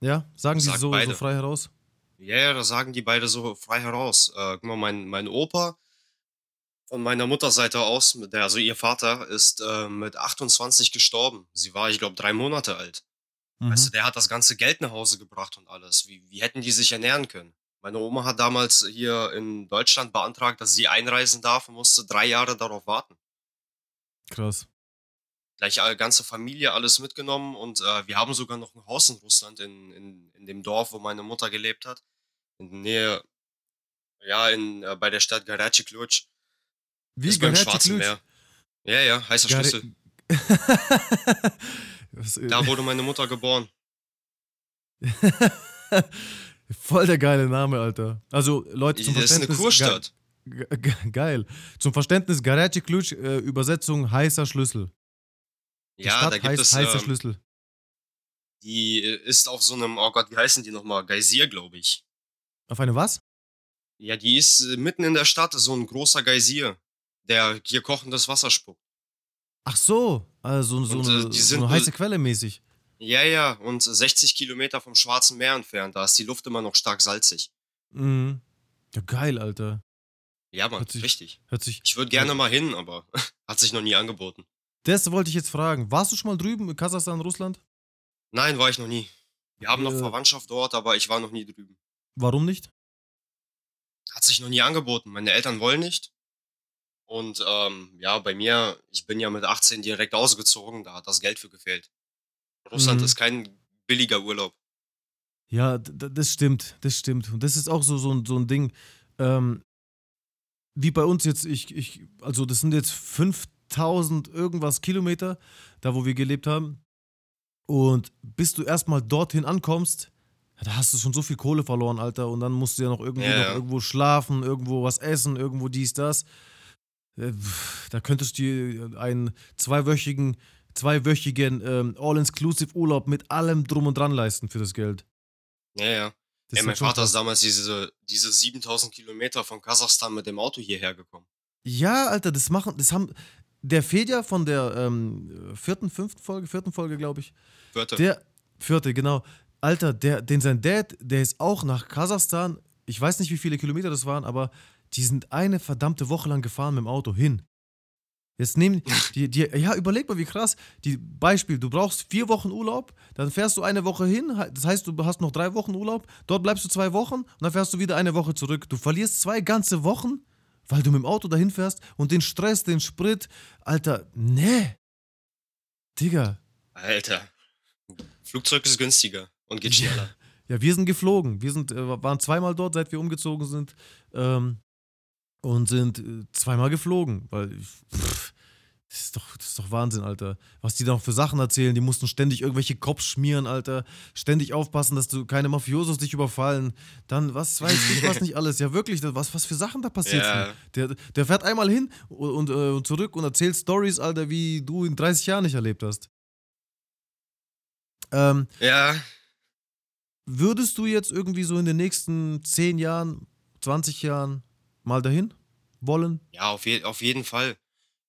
ja, sagen die Sagt so, so frei heraus? Ja, ja, das sagen die beide so frei heraus. Äh, guck mal, mein, mein Opa von meiner Mutterseite aus, der, also ihr Vater, ist äh, mit 28 gestorben. Sie war, ich glaube, drei Monate alt. Weißt du, Mhm. der hat das ganze Geld nach Hause gebracht und alles. Wie, wie hätten die sich ernähren können? Meine Oma hat damals hier in Deutschland beantragt, dass sie einreisen darf und musste drei Jahre darauf warten. Krass. Gleich alle ganze Familie, alles mitgenommen und äh, wir haben sogar noch ein Haus in Russland, in, in, in dem Dorf, wo meine Mutter gelebt hat. In der Nähe, ja, in, äh, bei der Stadt Garaci Klutsch. Wie Ist beim Schwarzen? Meer. Ja, ja, heißer Gare- Schlüssel. (laughs) Äh, Da wurde meine Mutter geboren. (laughs) Voll der geile Name, Alter. Also, Leute, zum Das ist eine Verständnis. Kurstadt. Ge ge geil. Zum Verständnis, Garetschi Klutsch, äh, Übersetzung heißer Schlüssel. Die Ja, Stadt da gibt heißt es, heißer ähm, Schlüssel. die äh, ist auf so einem, oh Gott, wie heißen die nochmal? Geysir, glaube ich. Auf eine was? Ja, die ist äh, mitten in der Stadt, so ein großer Geysir, der hier kochendes Wasser spuckt. Ach so, also so, Und, eine, äh, so eine be- heiße Quelle mäßig. Ja, ja, und 60 Kilometer vom Schwarzen Meer entfernt, da ist die Luft immer noch stark salzig. Mhm. Ja, geil, Alter. Ja, Mann, Hört sich- richtig. Hört sich. Ich würde gerne mal hin, aber (laughs) hat sich noch nie angeboten. Das wollte ich jetzt fragen. Warst du schon mal drüben in Kasachstan, Russland? Nein, war ich noch nie. Wir haben noch Äh. Verwandtschaft dort, aber ich war noch nie drüben. Warum nicht? Hat sich noch nie angeboten. Meine Eltern wollen nicht. Und ähm, ja, bei mir, ich bin ja mit 18 direkt ausgezogen, da hat das Geld für gefehlt. Russland Mhm. ist kein billiger Urlaub. Ja, das stimmt, das stimmt. Und das ist auch so, so, ein- so ein Ding. Ähm, wie bei uns jetzt, ich, ich, also das sind jetzt 5000 irgendwas Kilometer, da wo wir gelebt haben. Und bis du erstmal dorthin ankommst, da hast du schon so viel Kohle verloren, Alter. Und dann musst du ja noch irgendwie Ja, noch ja. irgendwo schlafen, irgendwo was essen, irgendwo dies, das. Äh, Da könntest du dir einen zweiwöchigen, zweiwöchigen ähm, All-Inclusive-Urlaub mit allem drum und dran leisten für das Geld. Ja, ja. Das Ey, mein halt Vater ist damals diese, diese 7000 Kilometer von Kasachstan mit dem Auto hierher gekommen. Ja, Alter, das machen, das haben, der Fedja von der ähm, vierten, fünften Folge, vierten Folge, glaube ich. Vierte. Der, vierte, genau. Alter, der, den sein Dad, der ist auch nach Kasachstan. Ich weiß nicht, wie viele Kilometer das waren, aber die sind eine verdammte Woche lang gefahren mit dem Auto hin. Jetzt nehmen die, die, ja, überleg mal, wie krass. Die Beispiel, du brauchst vier Wochen Urlaub, dann fährst du eine Woche hin, das heißt, du hast noch drei Wochen Urlaub, dort bleibst du zwei Wochen und dann fährst du wieder eine Woche zurück. Du verlierst zwei ganze Wochen, weil du mit dem Auto dahin fährst und den Stress, den Sprit, Alter, nee. Digga. Alter. Flugzeug ist günstiger und geht (laughs) schneller. Ja, wir sind geflogen. Wir sind, äh, waren zweimal dort, seit wir umgezogen sind. Ähm, und sind äh, zweimal geflogen, weil pff, das ist, doch, das ist doch Wahnsinn, Alter. Was die da noch für Sachen erzählen, die mussten ständig irgendwelche Cops schmieren, Alter. Ständig aufpassen, dass du keine Mafiosos dich überfallen. Dann, was weiß ich, was nicht alles. Ja, wirklich, was, was für Sachen da passiert Ja. sind. Der, der fährt einmal hin und, und, äh, und zurück und erzählt Stories, Alter, wie du in 30 Jahren nicht erlebt hast. Ähm, Ja, würdest du jetzt irgendwie so in den nächsten 10 Jahren, 20 Jahren mal dahin wollen? ja, auf, je auf jeden Fall.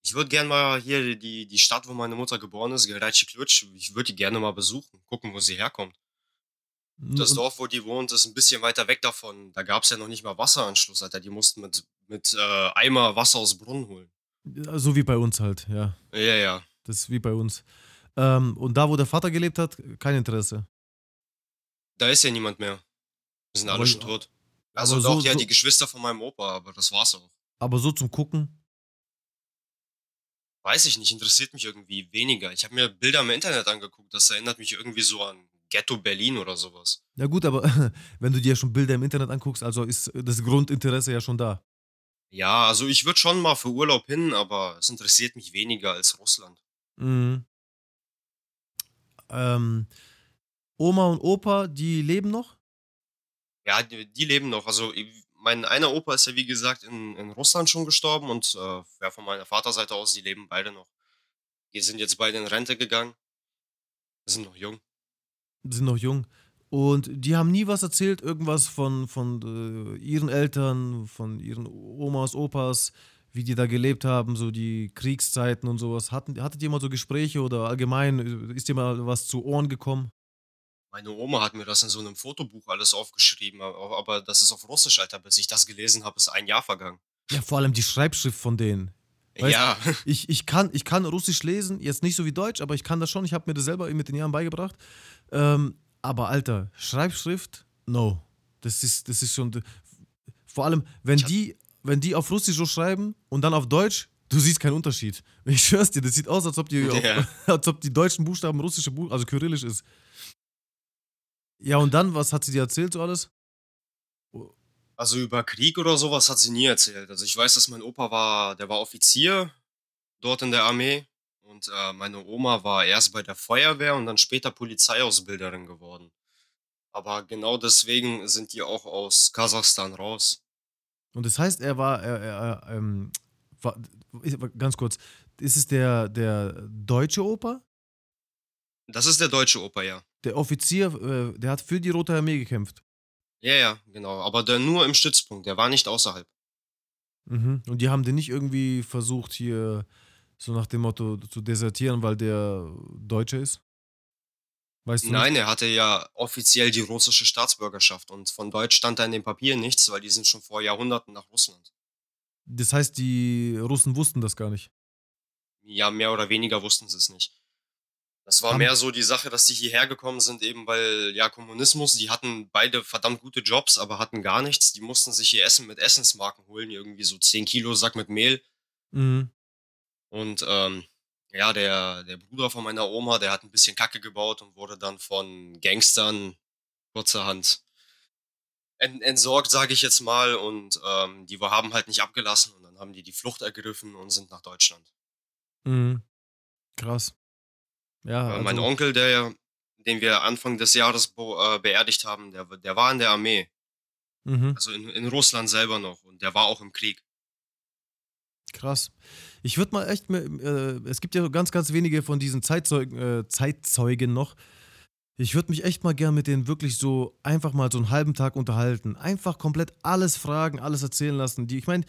Ich würde gerne mal hier die, die Stadt, wo meine Mutter geboren ist, Gereici Klutsch, ich würde die gerne mal besuchen, gucken, wo sie herkommt. Das Dorf, wo die wohnt, ist ein bisschen weiter weg davon. Da gab es ja noch nicht mal Wasseranschluss, Alter. Die mussten mit, mit äh, Eimer Wasser aus dem Brunnen holen. So wie bei uns halt, ja. Ja, ja. Das ist wie bei uns. Ähm, und da, wo der Vater gelebt hat, kein Interesse. Da ist ja niemand mehr. Wir sind alle schon tot. Also aber doch, so- ja, so- die Geschwister von meinem Opa, aber das war's auch. Aber so zum Gucken. Weiß ich nicht, interessiert mich irgendwie weniger. Ich habe mir Bilder im Internet angeguckt, das erinnert mich irgendwie so an Ghetto Berlin oder sowas. Ja, gut, aber (laughs) wenn du dir schon Bilder im Internet anguckst, also ist das Grundinteresse ja schon da. Ja, also ich würde schon mal für Urlaub hin, aber es interessiert mich weniger als Russland. Mhm. Ähm, Oma und Opa, die leben noch? Ja, die, die leben noch. Also mein einer Opa ist ja wie gesagt in, in Russland schon gestorben und äh, ja, von meiner Vaterseite aus, die leben beide noch. Die sind jetzt beide in Rente gegangen. Sind noch jung. sind noch jung. Und die haben nie was erzählt, irgendwas von, von äh, ihren Eltern, von ihren Omas, Opas, wie die da gelebt haben, so die Kriegszeiten und sowas. Hatten, hattet ihr mal so Gespräche oder allgemein, äh, ist dir mal was zu Ohren gekommen? Meine Oma hat mir das in so einem Fotobuch alles aufgeschrieben, aber, aber das ist auf Russisch, Alter. Bis ich das gelesen habe, ist ein Jahr vergangen. Ja, vor allem die Schreibschrift von denen. Weißt- ja, Ich, ich, kann, ich kann Russisch lesen, jetzt nicht so wie Deutsch, aber ich kann das schon. Ich habe mir das selber mit den Jahren beigebracht. Ähm, aber Alter, Schreibschrift, no. Das ist, das ist schon. Vor allem, wenn Ich hab- die, wenn die auf Russisch so schreiben und dann auf Deutsch, du siehst keinen Unterschied. Ich schwör's dir, das sieht aus, als ob die, (laughs) Ja. auf, (laughs) als ob die deutschen Buchstaben russische Buch, also kyrillisch ist. Ja, und dann, was hat sie dir erzählt, so alles? also über Krieg oder sowas hat sie nie erzählt. Also ich weiß, dass mein Opa war, der war Offizier dort in der Armee und äh, meine Oma war erst bei der Feuerwehr und dann später Polizeiausbilderin geworden. Aber genau deswegen sind die auch aus Kasachstan raus. Und das heißt, er war, er, er, er, ähm, war, ganz kurz, ist es der, der deutsche Opa? Das ist der deutsche Opa, ja. Der Offizier, äh, der hat für die Rote Armee gekämpft. Ja, ja, genau. Aber der nur im Stützpunkt, der war nicht außerhalb. Mhm. Und die haben den nicht irgendwie versucht, hier so nach dem Motto zu desertieren, weil der Deutsche ist? Weißt du? Nein, er hatte ja offiziell die russische Staatsbürgerschaft und von Deutsch stand da in den Papieren nichts, weil die sind schon vor Jahrhunderten nach Russland. Nicht? Das heißt, die Russen wussten das gar nicht. Ja, mehr oder weniger wussten sie es nicht. Das war mehr so die Sache, dass die hierher gekommen sind, eben weil, ja, Kommunismus, die hatten beide verdammt gute Jobs, aber hatten gar nichts. Die mussten sich ihr Essen mit Essensmarken holen, irgendwie so 10 Kilo Sack mit Mehl. Mhm. Und ähm, ja, der, der Bruder von meiner Oma, der hat ein bisschen Kacke gebaut und wurde dann von Gangstern kurzerhand en- entsorgt, sage ich jetzt mal. Und ähm, die haben halt nicht abgelassen und dann haben die die Flucht ergriffen und sind nach Deutschland. Mhm. Krass. Ja, also, Mein Onkel, der, den wir Anfang des Jahres bo- äh, beerdigt haben, der, der war in der Armee, Mhm. also in, in Russland selber noch und der war auch im Krieg. Krass. Ich würde mal echt, äh, es gibt ja ganz, ganz wenige von diesen Zeitzeugen, äh, Zeitzeugen noch. Ich würde mich echt mal gern mit denen wirklich so einfach mal so einen halben Tag unterhalten. Einfach komplett alles fragen, alles erzählen lassen. Die, ich meine,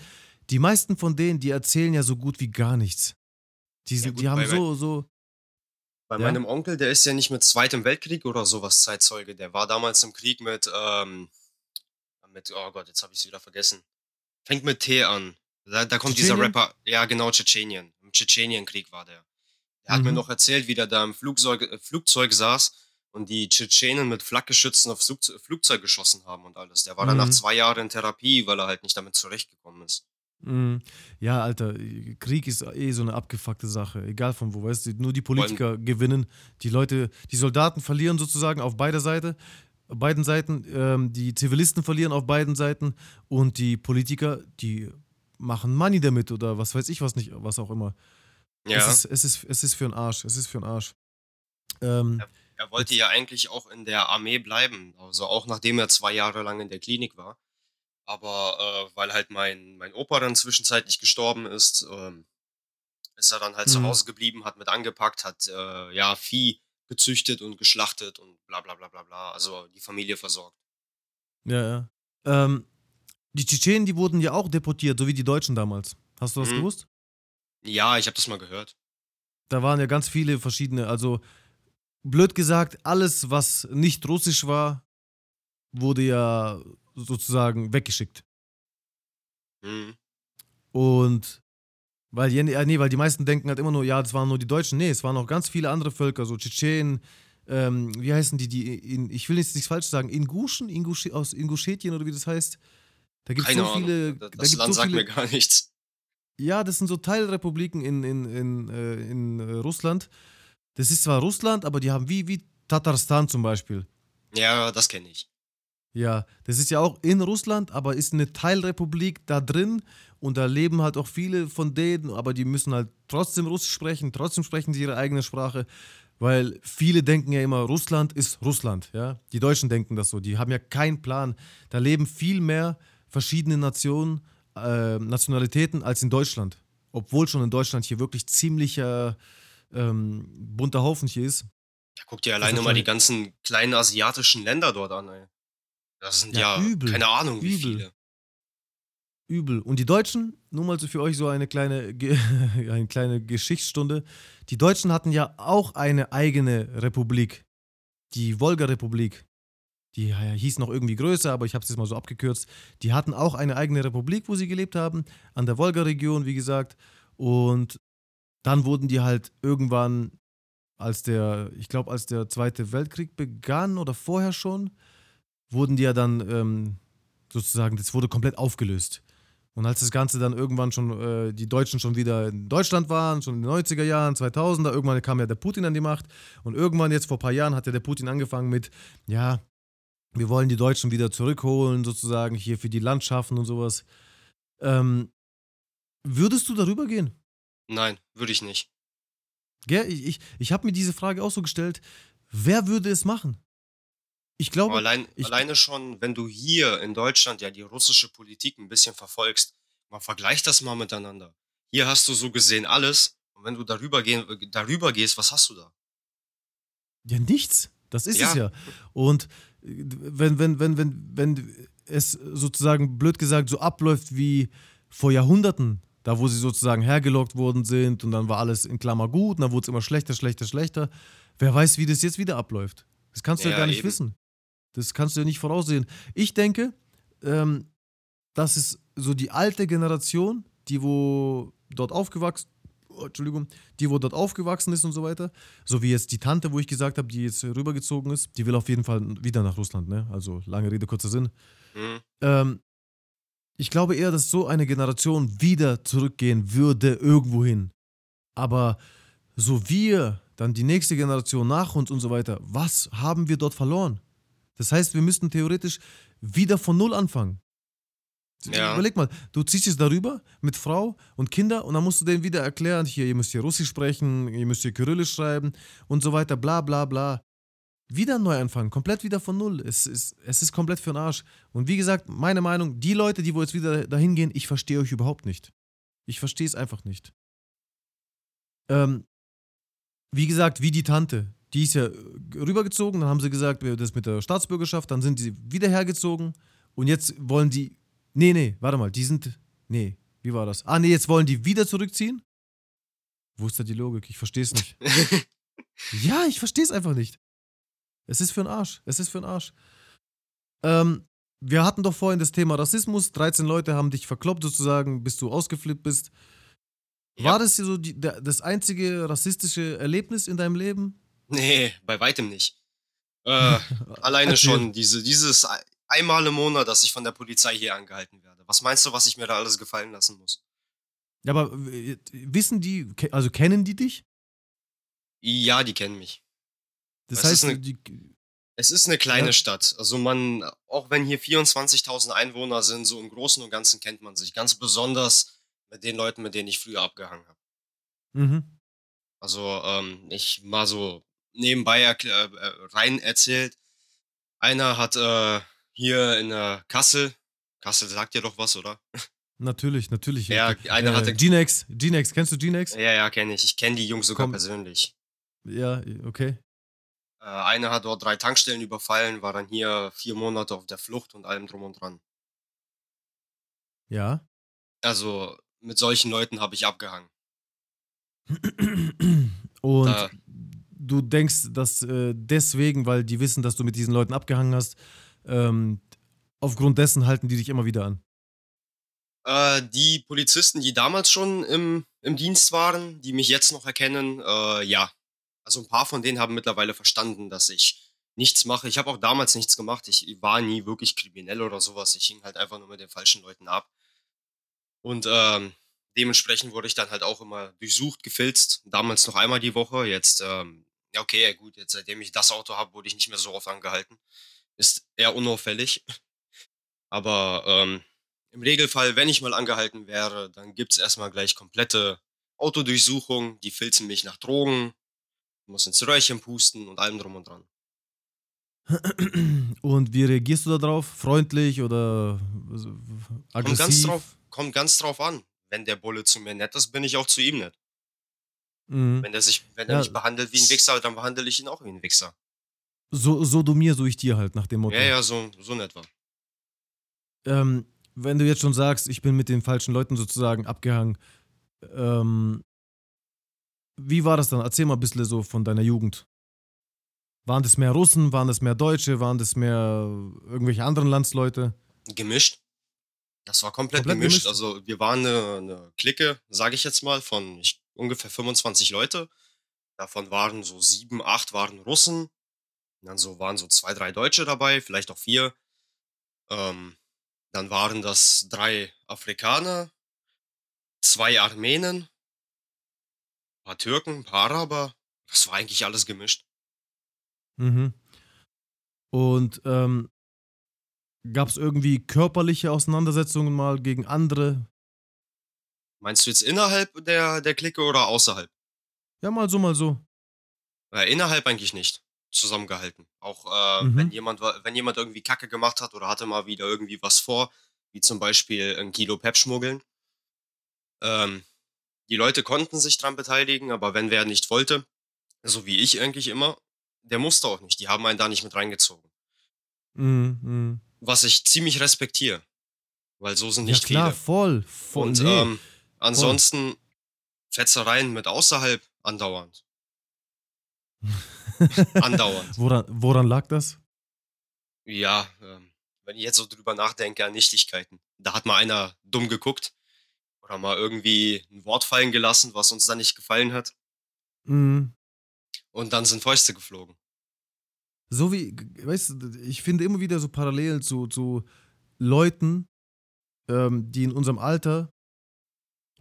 die meisten von denen, die erzählen ja so gut wie gar nichts. Die, Ja sind, die gut, haben bei, so, so, bei ja? meinem Onkel, der ist ja nicht mit Zweitem Weltkrieg oder sowas Zeitzeuge. Der war damals im Krieg mit, ähm, mit, oh Gott, jetzt habe ich es wieder vergessen. Fängt mit T an. Da, da kommt dieser? Rapper, ja genau, Tschetschenien. Im Tschetschenienkrieg war der. Der hat mir Mhm. noch erzählt, wie der da im Flugzeug, äh, Flugzeug saß und die Tschetschenen mit Flakgeschützen aufs Flugze- Flugzeug geschossen haben und alles. Der war dann nach Mhm. zwei Jahren in Therapie, weil er halt nicht damit zurechtgekommen ist. Mhm. Ja, Alter, Krieg ist eh so eine abgefuckte Sache, egal von wo, weißt du, nur die Politiker gewinnen, die Leute, die Soldaten verlieren sozusagen auf beider Seite, beiden Seiten, ähm, die Zivilisten verlieren auf beiden Seiten und die Politiker, die machen Money damit oder was weiß ich was nicht, was auch immer. Es ja, ist, es ist, es ist für einen Arsch, es ist für einen Arsch. Ähm, er, er wollte ja eigentlich auch in der Armee bleiben, also auch nachdem er zwei Jahre lang in der Klinik war. Aber äh, weil halt mein, mein Opa dann zwischenzeitlich gestorben ist, ähm, ist er dann halt zu mhm. Hause geblieben, hat mit angepackt, hat äh, ja Vieh gezüchtet und geschlachtet und bla bla bla bla bla. Also die Familie versorgt. ja, ja. Ähm, die Tschetschenen, die wurden ja auch deportiert, so wie die Deutschen damals. Hast du das Mhm. gewusst? Ja, ich habe das mal gehört. Da waren ja ganz viele verschiedene, also blöd gesagt, alles, was nicht russisch war, wurde ja sozusagen weggeschickt. Mhm. Und weil, ja, nee, weil die meisten denken halt immer nur, ja, das waren nur die Deutschen. Nee, es waren auch ganz viele andere Völker, so Tschetschenen, ähm, wie heißen die, die in, ich will jetzt nichts falsch sagen, Inguschen, Ingusch, aus Ingushetien oder wie das heißt. Da gibt es so viele, Da- da Das gibt's Land so sagt mir viele, gar nichts. ja, das sind so Teilrepubliken in, in, in, äh, in äh, Russland. Das ist zwar Russland, aber die haben wie, wie Tatarstan zum Beispiel. Ja, das kenne ich. Ja, das ist ja auch in Russland, aber ist eine Teilrepublik da drin und da leben halt auch viele von denen, aber die müssen halt trotzdem Russisch sprechen, trotzdem sprechen sie ihre eigene Sprache, weil viele denken ja immer, Russland ist Russland, ja. Die Deutschen denken das so, die haben ja keinen Plan. Da leben viel mehr verschiedene Nationen, äh, Nationalitäten als in Deutschland. Obwohl schon in Deutschland hier wirklich ziemlicher ähm, bunter Haufen hier ist. Ja, guck dir alleine mal die schon, ganzen kleinen asiatischen Länder dort an, ey. Das sind ja, ja übel, keine Ahnung wie übel. viele. Übel. Und die Deutschen, nur mal so für euch so eine kleine, (laughs) eine kleine Geschichtsstunde. Die Deutschen hatten ja auch eine eigene Republik. Die Wolga-Republik. Die hieß noch irgendwie größer, aber ich habe es jetzt mal so abgekürzt. Die hatten auch eine eigene Republik, wo sie gelebt haben, an der Wolga-Region, wie gesagt. Und dann wurden die halt irgendwann, als der, ich glaube, als der Zweite Weltkrieg begann oder vorher schon, wurden die ja dann ähm, sozusagen, das wurde komplett aufgelöst. Und als das Ganze dann irgendwann schon, äh, die Deutschen schon wieder in Deutschland waren, schon in den 90er Jahren, 2000er, irgendwann kam ja der Putin an die Macht. Und irgendwann jetzt vor ein paar Jahren hat ja der Putin angefangen mit, ja, wir wollen die Deutschen wieder zurückholen, sozusagen, hier für die Landschaften und sowas. Ähm, würdest du darüber gehen? Nein, würde ich nicht. Gell? Ich, ich, ich habe mir diese Frage auch so gestellt, wer würde es machen? Ich glaube, allein, ich, alleine schon, wenn du hier in Deutschland ja die russische Politik ein bisschen verfolgst, mal vergleich das mal miteinander. Hier hast du so gesehen alles. Und wenn du darüber, gehen, darüber gehst, was hast du da? Ja, nichts. Das ist es Ja, ja. Und äh, wenn, wenn, wenn, wenn, wenn es sozusagen, blöd gesagt, so abläuft wie vor Jahrhunderten, da wo sie sozusagen hergelockt worden sind und dann war alles in Klammer gut und dann wurde es immer schlechter, schlechter, schlechter. Wer weiß, wie das jetzt wieder abläuft. Das kannst du ja ja, gar nicht eben. wissen. Das kannst du ja nicht voraussehen. Ich denke, ähm, das ist so die alte Generation, die wo dort aufgewachsen, oh, Entschuldigung, die wo dort aufgewachsen ist und so weiter. So wie jetzt die Tante, wo ich gesagt habe, die jetzt rübergezogen ist, die will auf jeden Fall wieder nach Russland, ne? Also lange Rede, kurzer Sinn. Hm, Ähm, ich glaube eher, dass so eine Generation wieder zurückgehen würde irgendwo hin. Aber so wir, dann die nächste Generation nach uns und so weiter, was haben wir dort verloren? Das heißt, wir müssten theoretisch wieder von Null anfangen. ja, Überleg mal, du ziehst jetzt darüber mit Frau und Kinder und dann musst du denen wieder erklären, hier, ihr müsst hier Russisch sprechen, ihr müsst hier Kyrillisch schreiben und so weiter, bla bla bla. Wieder neu anfangen, komplett wieder von Null. Es ist, es ist komplett für den Arsch. Und wie gesagt, meine Meinung, die Leute, die wo jetzt wieder dahin gehen, ich verstehe euch überhaupt nicht. Ich verstehe es einfach nicht. Ähm, wie gesagt, wie die Tante. Die ist ja äh, rübergezogen, dann haben sie gesagt, das mit der Staatsbürgerschaft, dann sind sie wieder hergezogen und jetzt wollen die. Nee, nee, warte mal, die sind. Nee, wie war das? Ah, nee, jetzt wollen die wieder zurückziehen Wo ist da die Logik? Ich verstehe es nicht. (laughs) ja, ich verstehe es einfach nicht. Es ist für ein Arsch. Es ist für ein Arsch. Ähm, wir hatten doch vorhin das Thema Rassismus. 13 Leute haben dich verkloppt, sozusagen, bis du ausgeflippt bist. Ja. War das hier so die, das einzige rassistische Erlebnis in deinem Leben? Nee, bei weitem nicht. Äh, (laughs) alleine schon diese, dieses einmal im Monat, dass ich von der Polizei hier angehalten werde. Was meinst du, was ich mir da alles gefallen lassen muss? Ja, aber wissen die, also kennen die dich? Ja, die kennen mich. Das es heißt, ist eine, die, es ist eine kleine ja. Stadt. Also man, auch wenn hier 24.000 Einwohner sind, so im Großen und Ganzen kennt man sich. Ganz besonders mit den Leuten, mit denen ich früher abgehangen habe. Mhm. Also ähm, ich mal so nebenbei äh, rein erzählt. Einer hat äh, hier in der Kassel, Kassel sagt dir doch was, oder? Natürlich, natürlich. Ja, einer äh, hatte. G-Nex, G-Nex, kennst du G-Nex? Ja, ja, kenne ich. Ich kenne die Jungs sogar Komm. persönlich. Ja, okay. Äh, einer hat dort drei Tankstellen überfallen, war dann hier vier Monate auf der Flucht und allem drum und dran. Ja. Also mit solchen Leuten habe ich abgehangen. Und da, du denkst, dass äh, deswegen, weil die wissen, dass du mit diesen Leuten abgehangen hast, ähm, aufgrund dessen halten die dich immer wieder an? Äh, die Polizisten, die damals schon im, im Dienst waren, die mich jetzt noch erkennen, äh, ja. Also ein paar von denen haben mittlerweile verstanden, dass ich nichts mache. Ich habe auch damals nichts gemacht. Ich war nie wirklich kriminell oder sowas. Ich hing halt einfach nur mit den falschen Leuten ab. Und ähm, dementsprechend wurde ich dann halt auch immer durchsucht, gefilzt. Damals noch einmal die Woche. Jetzt, ähm, ja, okay, gut, jetzt seitdem ich das Auto habe, wurde ich nicht mehr so oft angehalten. Ist eher unauffällig. Aber ähm, im Regelfall, wenn ich mal angehalten wäre, dann gibt es erstmal gleich komplette Autodurchsuchung. Die filzen mich nach Drogen, muss ins Röhrchen pusten und allem drum und dran. Und wie reagierst du darauf? Freundlich oder aggressiv? Kommt ganz drauf, kommt ganz drauf an. Wenn der Bulle zu mir nett ist, bin ich auch zu ihm nett. Mhm. Wenn er sich, wenn er ja. mich behandelt wie ein Wichser, dann behandle ich ihn auch wie ein Wichser. So, so du mir, so ich dir halt, nach dem Motto. Ja, ja, so, so in etwa. Ähm, wenn du jetzt schon sagst, ich bin mit den falschen Leuten sozusagen abgehangen, ähm, wie war das dann? Erzähl mal ein bisschen so von deiner Jugend. Waren das mehr Russen, waren das mehr Deutsche, waren das mehr irgendwelche anderen Landsleute? Gemischt. Das war komplett, komplett gemischt. gemischt. Also wir waren eine, eine Clique, sage ich jetzt mal, von ich, ungefähr 25 Leute. Davon waren so sieben, acht waren Russen. Und dann so waren so zwei, drei Deutsche dabei, vielleicht auch vier. Ähm, dann waren das drei Afrikaner, zwei Armenen, ein paar Türken, ein paar Araber. Das war eigentlich alles gemischt. Mhm. Und ähm, gab es irgendwie körperliche Auseinandersetzungen mal gegen andere? Meinst du jetzt innerhalb der, der Clique oder außerhalb? Ja, mal so, mal so. Ja, innerhalb eigentlich nicht zusammengehalten. Auch äh, mhm. wenn jemand wenn jemand irgendwie Kacke gemacht hat oder hatte mal wieder irgendwie was vor, wie zum Beispiel ein Kilo Pep schmuggeln. Ähm, die Leute konnten sich dran beteiligen, aber wenn wer nicht wollte, so wie ich eigentlich immer, der musste auch nicht. Die haben einen da nicht mit reingezogen. Mhm. mhm. Was ich ziemlich respektiere. Weil so sind nicht ja, klar, viele. voll. voll Und nee, ähm, ansonsten voll. Fetzereien mit außerhalb andauernd. (laughs) Andauernd. woran, woran lag das? Ja, ähm, wenn ich jetzt so drüber nachdenke an Nichtigkeiten. Da hat mal einer dumm geguckt oder mal irgendwie ein Wort fallen gelassen, was uns dann nicht gefallen hat. Mhm. Und dann sind Fäuste geflogen. So wie, weißt du, ich finde immer wieder so Parallelen zu, zu Leuten, ähm, die in unserem Alter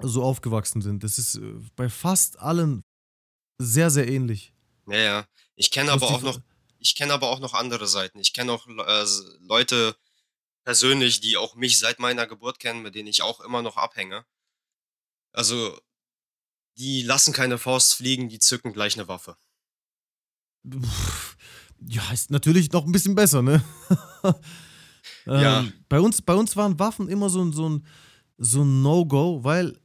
so aufgewachsen sind. Das ist äh, bei fast allen sehr, sehr ähnlich. Ja, ja. Ich kenne aber auch noch, ich kenne aber auch noch andere Seiten. Ich kenne auch äh, Leute persönlich, die auch mich seit meiner Geburt kennen, mit denen ich auch immer noch abhänge. Also, die lassen keine Faust fliegen, die zücken gleich eine Waffe. Ja, ist natürlich noch ein bisschen besser, ne? (laughs) ja. Ähm, bei, uns, bei uns waren Waffen immer so, so ein, so ein No-Go, weil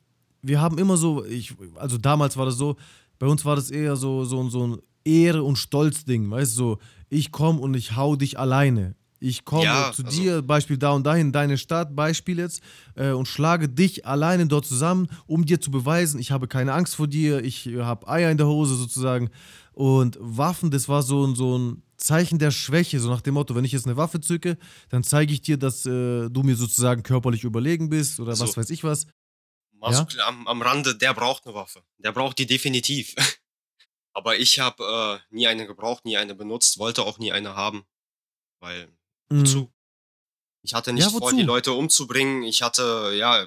wir haben immer so, ich, also damals war das so, bei uns war das eher so, so, so ein Ehre- und Stolz-Ding, weißt du, so, ich komme und ich hau dich alleine. Ich komme Ja, zu also dir, Beispiel da und dahin, deine Stadt, Beispiel jetzt, äh, und schlage dich alleine dort zusammen, um dir zu beweisen, ich habe keine Angst vor dir, ich habe Eier in der Hose sozusagen. Und Waffen, das war so ein, so ein Zeichen der Schwäche, so nach dem Motto, wenn ich jetzt eine Waffe zücke, dann zeige ich dir, dass äh, du mir sozusagen körperlich überlegen bist oder was also weiß ich was. Mal Ja? am, am Rande, der braucht eine Waffe. Der braucht die definitiv. (laughs) Aber ich habe äh, nie eine gebraucht, nie eine benutzt, wollte auch nie eine haben, weil Mhm. wozu? Ich hatte Ja, nicht vor, die? Leute umzubringen. Ich hatte ja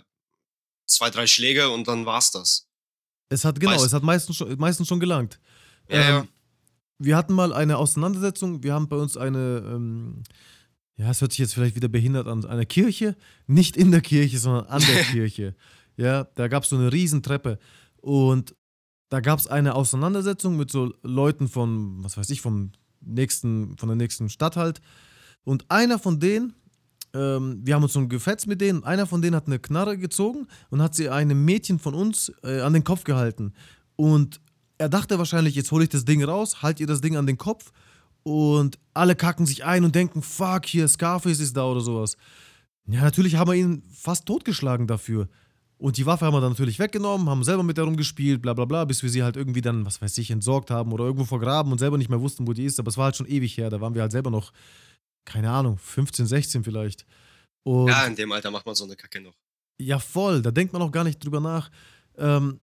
zwei, drei Schläge und dann war's das. Es hat, genau, es Weißt, hat meistens schon, meistens schon gelangt. ja, ja. Ähm, wir hatten mal eine Auseinandersetzung, wir haben bei uns eine, ähm, ja, es hört sich jetzt vielleicht wieder behindert an, eine Kirche, nicht in der Kirche, sondern an der (laughs) Kirche. Ja, da gab es so eine Riesentreppe und da gab es eine Auseinandersetzung mit so Leuten von, was weiß ich, vom nächsten, von der nächsten Stadt halt. Und einer von denen, ähm, wir haben uns so gefetzt mit denen, einer von denen hat eine Knarre gezogen und hat sie einem Mädchen von uns äh, an den Kopf gehalten. Und er dachte wahrscheinlich, jetzt hole ich das Ding raus, halt ihr das Ding an den Kopf und alle kacken sich ein und denken, fuck, hier, Scarface ist da oder sowas. Ja, natürlich haben wir ihn fast totgeschlagen dafür. Und die Waffe haben wir dann natürlich weggenommen, haben selber mit der rumgespielt, bla bla bla, bis wir sie halt irgendwie dann, was weiß ich, entsorgt haben oder irgendwo vergraben und selber nicht mehr wussten, wo die ist. Aber es war halt schon ewig her, da waren wir halt selber noch, keine Ahnung, 15, 16 vielleicht. ja, Und in dem Alter macht man so eine Kacke noch. ja, voll, da denkt man auch gar nicht drüber nach. Ähm,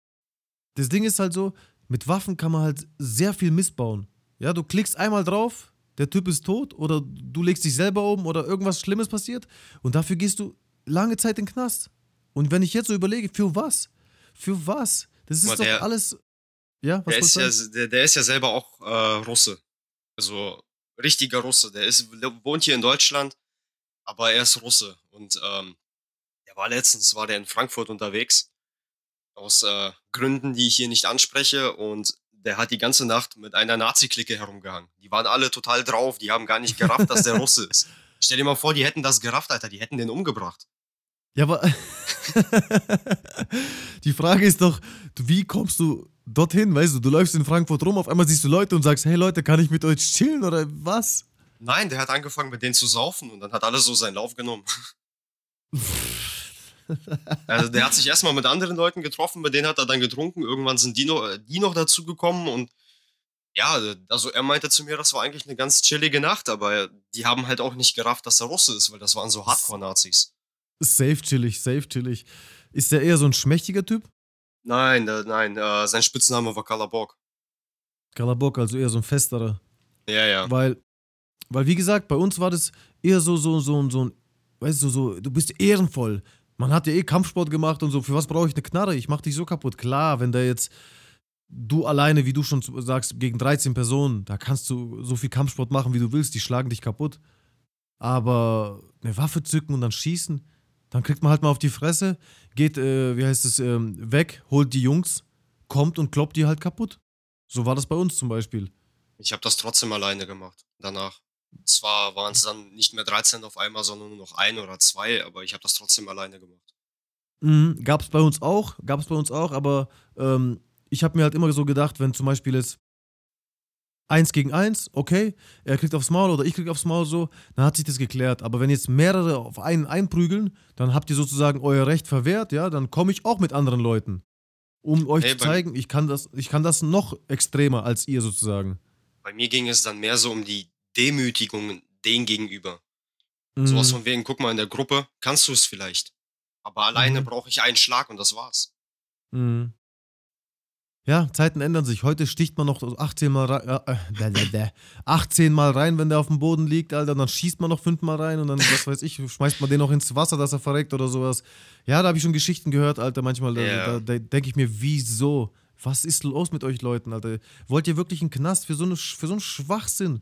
das Ding ist halt so, mit Waffen kann man halt sehr viel missbauen. Ja, du klickst einmal drauf, der Typ ist tot oder du legst dich selber um oder irgendwas Schlimmes passiert und dafür gehst du lange Zeit in den Knast. Und wenn ich jetzt so überlege, für was? Für was? Das ist doch der, alles. Ja, was der, ist ja, der, der ist ja selber auch äh, Russe. Also richtiger Russe. Der ist, der wohnt hier in Deutschland, aber er ist Russe. Und ähm, der war letztens, war der in Frankfurt unterwegs. Aus äh, Gründen, die ich hier nicht anspreche. Und der hat die ganze Nacht mit einer Nazi-Clique herumgehangen. Die waren alle total drauf. Die haben gar nicht gerafft, dass der (laughs) Russe ist. Stell dir mal vor, die hätten das gerafft, Alter. Die hätten den umgebracht. Ja, aber (laughs) die Frage ist doch, wie kommst du dorthin? Weißt du, du läufst in Frankfurt rum, auf einmal siehst du Leute und sagst, hey Leute, kann ich mit euch chillen oder was? Nein, der hat angefangen, mit denen zu saufen und dann hat alles so seinen Lauf genommen. (laughs) Also der hat sich erstmal mit anderen Leuten getroffen, mit denen hat er dann getrunken. Irgendwann sind die noch, äh, die noch dazu gekommen und ja, also er meinte zu mir, das war eigentlich eine ganz chillige Nacht, aber die haben halt auch nicht gerafft, dass er Russe ist, weil das waren so Hardcore-Nazis. Safe chillig, safe chillig. Ist der eher so ein schmächtiger Typ? Nein, äh, nein, äh, sein Spitzname war Kalabok. Kalabok, also eher so ein festerer. Ja, ja. Weil, weil wie gesagt, bei uns war das eher so, so, so, so ein, weißt du, so, du bist ehrenvoll. Man hat ja eh Kampfsport gemacht und so, für was brauche ich eine Knarre? Ich mach dich so kaputt. Klar, wenn da jetzt du alleine, wie du schon sagst, gegen 13 Personen, da kannst du so viel Kampfsport machen, wie du willst, die schlagen dich kaputt. Aber eine Waffe zücken und dann schießen, dann kriegt man halt mal auf die Fresse, geht, äh, wie heißt es, ähm, weg, holt die Jungs, kommt und kloppt die halt kaputt. So war das bei uns zum Beispiel. Ich habe das trotzdem alleine gemacht danach. Zwar waren es dann nicht mehr 13 auf einmal, sondern nur noch ein oder zwei, aber ich habe das trotzdem alleine gemacht. Mhm, gab's bei uns auch, gab's bei uns auch, aber ähm, ich habe mir halt immer so gedacht, wenn zum Beispiel jetzt eins gegen eins, okay, er kriegt aufs Maul oder ich krieg aufs Maul so, dann hat sich das geklärt. Aber wenn jetzt mehrere auf einen einprügeln, dann habt ihr sozusagen euer Recht verwehrt, ja, dann komme ich auch mit anderen Leuten, um euch Nee, zu zeigen, ich kann das, ich kann das noch extremer als ihr sozusagen. bei mir ging es dann mehr so um die Demütigung denen gegenüber. Sowas Mhm, von wegen, guck mal, in der Gruppe kannst du es vielleicht. Aber alleine mhm, brauche ich einen Schlag und das war's. mhm. Ja, Zeiten ändern sich. Heute sticht man noch so 18 Mal rein, äh, äh, bäh, bäh, bäh. 18 Mal rein, wenn der auf dem Boden liegt, Alter. Und dann schießt man noch 5 Mal rein und dann, was weiß ich, schmeißt man den noch ins Wasser, dass er verreckt oder sowas. Ja, da habe ich schon Geschichten gehört, Alter. Manchmal, da, da, da denke ich mir, wieso? Was ist los mit euch Leuten, Alter? Wollt ihr wirklich einen Knast für so, eine, für so einen Schwachsinn?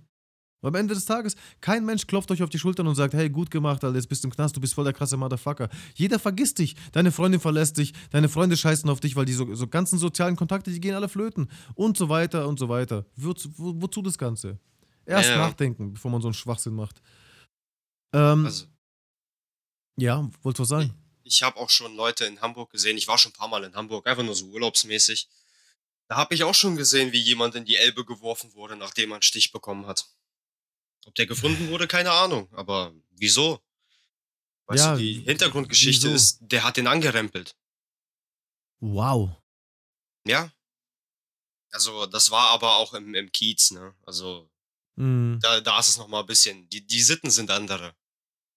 Am Ende des Tages, kein Mensch klopft euch auf die Schultern und sagt, hey, gut gemacht, Alter, jetzt bist du im Knast, du bist voll der krasse Motherfucker. Jeder vergisst dich, deine Freundin verlässt dich, deine Freunde scheißen auf dich, weil die so, so ganzen sozialen Kontakte, die gehen alle flöten und so weiter und so weiter. Wozu, wo, wozu das Ganze? Erst Ja, nachdenken, bevor man so einen Schwachsinn macht. Ähm, also ja, wolltest du was sagen? ich habe auch schon Leute in Hamburg gesehen. Ich war schon ein paar Mal in Hamburg, einfach nur so urlaubsmäßig. Da habe ich auch schon gesehen, wie jemand in die Elbe geworfen wurde, nachdem er einen Stich bekommen hat. Ob der gefunden wurde, keine Ahnung. Aber wieso? Weißt du, Ja, die Hintergrundgeschichte wieso? ist, der hat den angerempelt. Wow. Ja. Also, das war aber auch im, im Kiez, ne? Also, Mhm. da, da ist es nochmal ein bisschen. Die, die Sitten sind andere.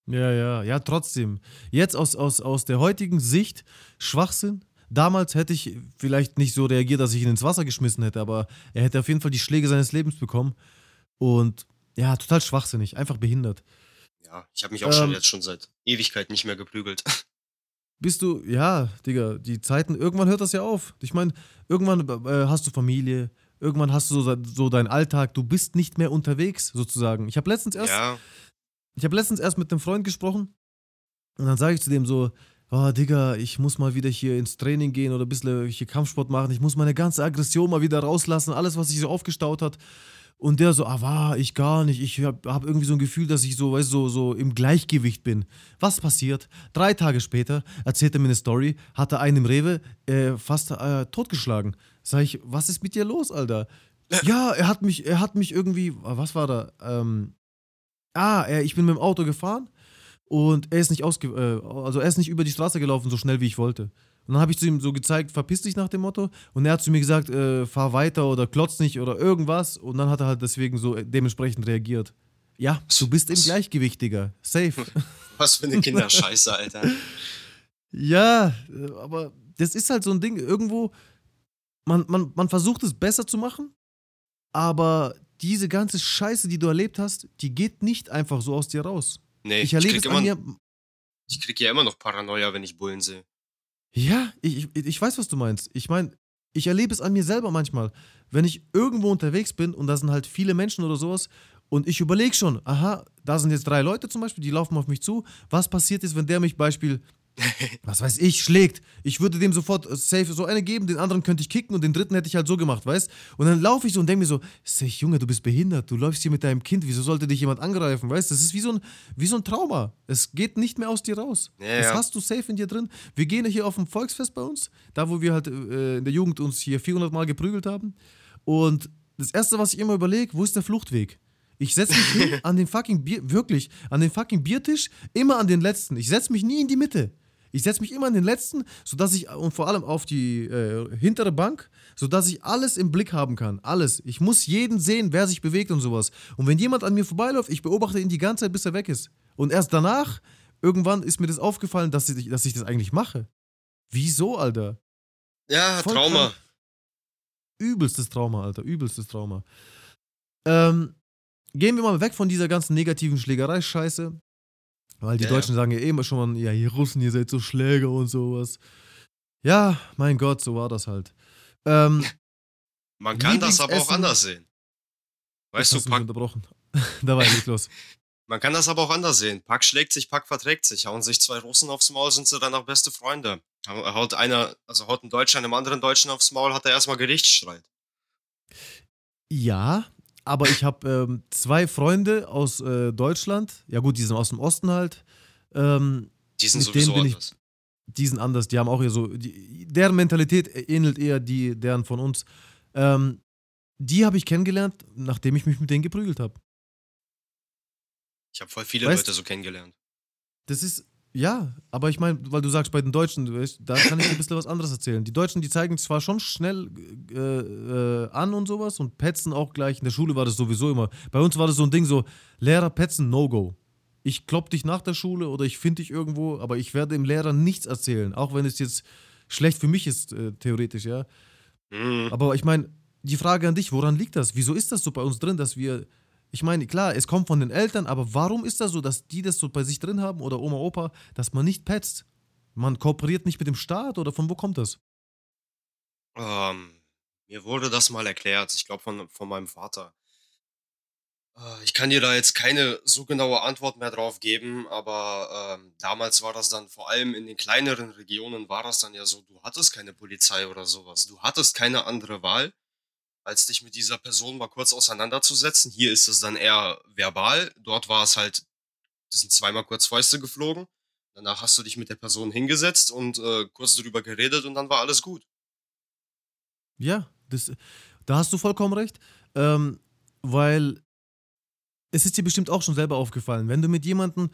Ja, ja, ja, trotzdem. Jetzt aus, aus, aus der heutigen Sicht Schwachsinn. Damals hätte ich vielleicht nicht so reagiert, dass ich ihn ins Wasser geschmissen hätte, aber er hätte auf jeden Fall die Schläge seines Lebens bekommen. Und ja, total schwachsinnig, einfach behindert. Ja, ich habe mich auch schon Ähm, jetzt schon seit Ewigkeit nicht mehr geprügelt. (laughs) Bist du, ja, Digga, die Zeiten, irgendwann hört das ja auf. Ich meine, irgendwann äh, hast du Familie, irgendwann hast du so, so deinen Alltag, du bist nicht mehr unterwegs, sozusagen. Ich habe letztens erst Ja, Ich habe letztens erst mit einem Freund gesprochen und dann sage ich zu dem so, oh Digga, ich muss mal wieder hier ins Training gehen oder ein bisschen hier Kampfsport machen. Ich muss meine ganze Aggression mal wieder rauslassen, alles, was sich so aufgestaut hat. Und der so, ah, war ich gar nicht. Ich habe hab irgendwie so ein Gefühl, dass ich so, weißt so, so im Gleichgewicht bin. Was passiert? Drei Tage später erzählt er mir eine Story, hat er einen im Rewe äh, fast äh, totgeschlagen. Sag ich, was ist mit dir los, Alter? Ja, er hat mich, er hat mich irgendwie, was war da? Ähm, Ah, er, ich bin mit dem Auto gefahren und er ist nicht ausge äh, also er ist nicht über die Straße gelaufen so schnell wie ich wollte. Und dann habe ich zu ihm so gezeigt, verpiss dich nach dem Motto. Und er hat zu mir gesagt, äh, fahr weiter oder klotz nicht oder irgendwas. Und dann hat er halt deswegen so dementsprechend reagiert. Ja, du bist im? Gleichgewicht, Digga. Safe. (laughs) was für eine Kinderscheiße, Alter. (laughs) ja, aber das ist halt so ein Ding. Irgendwo, man, man, man versucht es besser zu machen, aber diese ganze Scheiße, die du erlebt hast, die geht nicht einfach so aus dir raus. Nee, Ich ich, erlebe krieg es immer, mir, ich krieg ja immer noch Paranoia, wenn ich Bullen sehe. Ja, ich, ich, weiß, was du meinst. Ich meine, ich erlebe es an mir selber manchmal. Wenn ich irgendwo unterwegs bin und da sind halt viele Menschen oder sowas und ich überlege schon, aha, da sind jetzt drei Leute zum Beispiel, die laufen auf mich zu. Was passiert ist, wenn der mich Beispiel, (laughs) was weiß ich, schlägt? Ich würde dem sofort äh, safe so eine geben, den anderen könnte ich kicken und den dritten hätte ich halt so gemacht, weißt? Und dann laufe ich so und denke mir so, ich, Junge, du bist behindert, du läufst hier mit deinem Kind, wieso sollte dich jemand angreifen, weißt? Das ist wie so ein, wie so ein Trauma. Es geht nicht mehr aus dir raus. Ja, das ja. hast du safe in dir drin. Wir gehen hier auf ein Volksfest bei uns, da wo wir halt äh, in der Jugend uns hier 400 Mal geprügelt haben. Und das Erste, was ich immer überlege, wo ist der Fluchtweg? Ich setze mich hin (laughs) an den fucking Bier, wirklich, an den fucking Biertisch, immer an den letzten. Ich setze mich nie in die Mitte. Ich setze mich immer an den letzten, sodass ich, und vor allem auf die äh, hintere Bank, sodass ich alles im Blick haben kann. Alles. Ich muss jeden sehen, wer sich bewegt und sowas. Und wenn jemand an mir vorbeiläuft, ich beobachte ihn die ganze Zeit, bis er weg ist. Und erst danach, irgendwann ist mir das aufgefallen, dass ich, dass ich das eigentlich mache. Wieso, Alter? Ja, Voll Trauma. krank. Übelstes Trauma, Alter, übelstes Trauma. Ähm, gehen wir mal weg von dieser ganzen negativen Schlägerei-Scheiße. Weil die Ja, ja. Deutschen sagen ja eh immer schon mal, ja, ihr Russen, ihr seid so Schläger und sowas. Ja, mein Gott, so war das halt. Ähm, Man kann das aber auch anders sehen. Weißt du, Pack, unterbrochen. (laughs) da war ich nicht los. man kann das aber auch anders sehen. Pack schlägt sich, Pack verträgt sich. Hauen sich zwei Russen aufs Maul, sind sie dann auch beste Freunde. Hau- Haut einer, also haut ein Deutscher einem anderen Deutschen aufs Maul, hat er erstmal Gerichtsstreit. Ja, aber ich habe ähm, zwei Freunde aus äh, Deutschland. Ja, gut, die sind aus dem Osten halt. Ähm, Die sind sowieso bin ich- anders. die sind anders, die haben auch eher so, die, deren Mentalität ähnelt eher die, deren von uns. Ähm, die habe ich kennengelernt, nachdem ich mich mit denen geprügelt habe. Ich habe voll viele Weißt- Leute so kennengelernt. Das ist, ja, aber ich meine, weil du sagst, bei den Deutschen, da kann ich dir ein bisschen was anderes erzählen. Die Deutschen, die zeigen zwar schon schnell äh, äh, an und sowas und petzen auch gleich. In der Schule war das sowieso immer. Bei uns war das so ein Ding so, Lehrer petzen, No-Go. Ich klopp dich nach der Schule oder ich finde dich irgendwo, aber ich werde dem Lehrer nichts erzählen, auch wenn es jetzt schlecht für mich ist, äh, theoretisch, ja. Mhm. Aber ich meine, die Frage an dich, woran liegt das? Wieso ist das so bei uns drin, dass wir. Ich meine, klar, es kommt von den Eltern, aber warum ist das so, dass die das so bei sich drin haben oder Oma, Opa, dass man nicht petzt? Man kooperiert nicht mit dem Staat oder von wo kommt das? Ähm, mir wurde das mal erklärt, ich glaube von, von meinem Vater. Äh, Ich kann dir da jetzt keine so genaue Antwort mehr drauf geben, aber ähm, damals war das dann vor allem in den kleineren Regionen war das dann ja so, du hattest keine Polizei oder sowas. Du hattest keine andere Wahl, als dich mit dieser Person mal kurz auseinanderzusetzen. Hier ist es dann eher verbal. Dort war es halt, das sind zweimal kurz Fäuste geflogen. Danach hast du dich mit der Person hingesetzt und äh, kurz drüber geredet und dann war alles gut. Ja, das, da hast du vollkommen recht. Ähm, weil es ist dir bestimmt auch schon selber aufgefallen, wenn du mit jemandem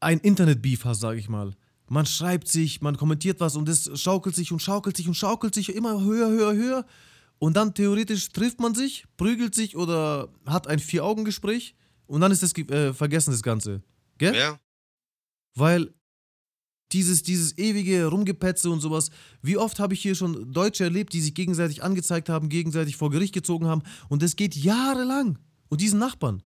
ein Internet-Beef hast, sag ich mal. Man schreibt sich, man kommentiert was und es schaukelt sich und schaukelt sich und schaukelt sich immer höher, höher, höher. Und dann theoretisch trifft man sich, prügelt sich oder hat ein Vier-Augen-Gespräch und dann ist das äh, vergessen, das Ganze. Gell? Ja. Weil dieses, dieses ewige Rumgepetze und sowas, wie oft habe ich hier schon Deutsche erlebt, die sich gegenseitig angezeigt haben, gegenseitig vor Gericht gezogen haben und das geht jahrelang. Und diesen Nachbarn.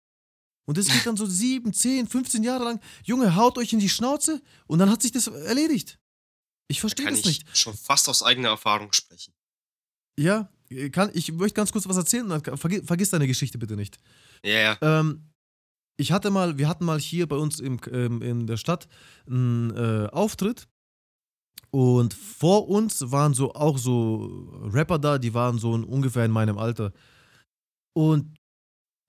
Und das geht dann so (laughs) sieben, zehn, 15 Jahre lang. Junge, haut euch in die Schnauze und dann hat sich das erledigt. Ich verstehe das nicht. Ich schon fast aus eigener Erfahrung sprechen. Ja, kann, ich möchte ganz kurz was erzählen. Vergiss, vergiss deine Geschichte bitte nicht. Ja, ja. Ähm, ich hatte mal, wir hatten mal hier bei uns im, ähm, in der Stadt einen äh, Auftritt und vor uns waren so auch so Rapper da, die waren so ungefähr in meinem Alter. Und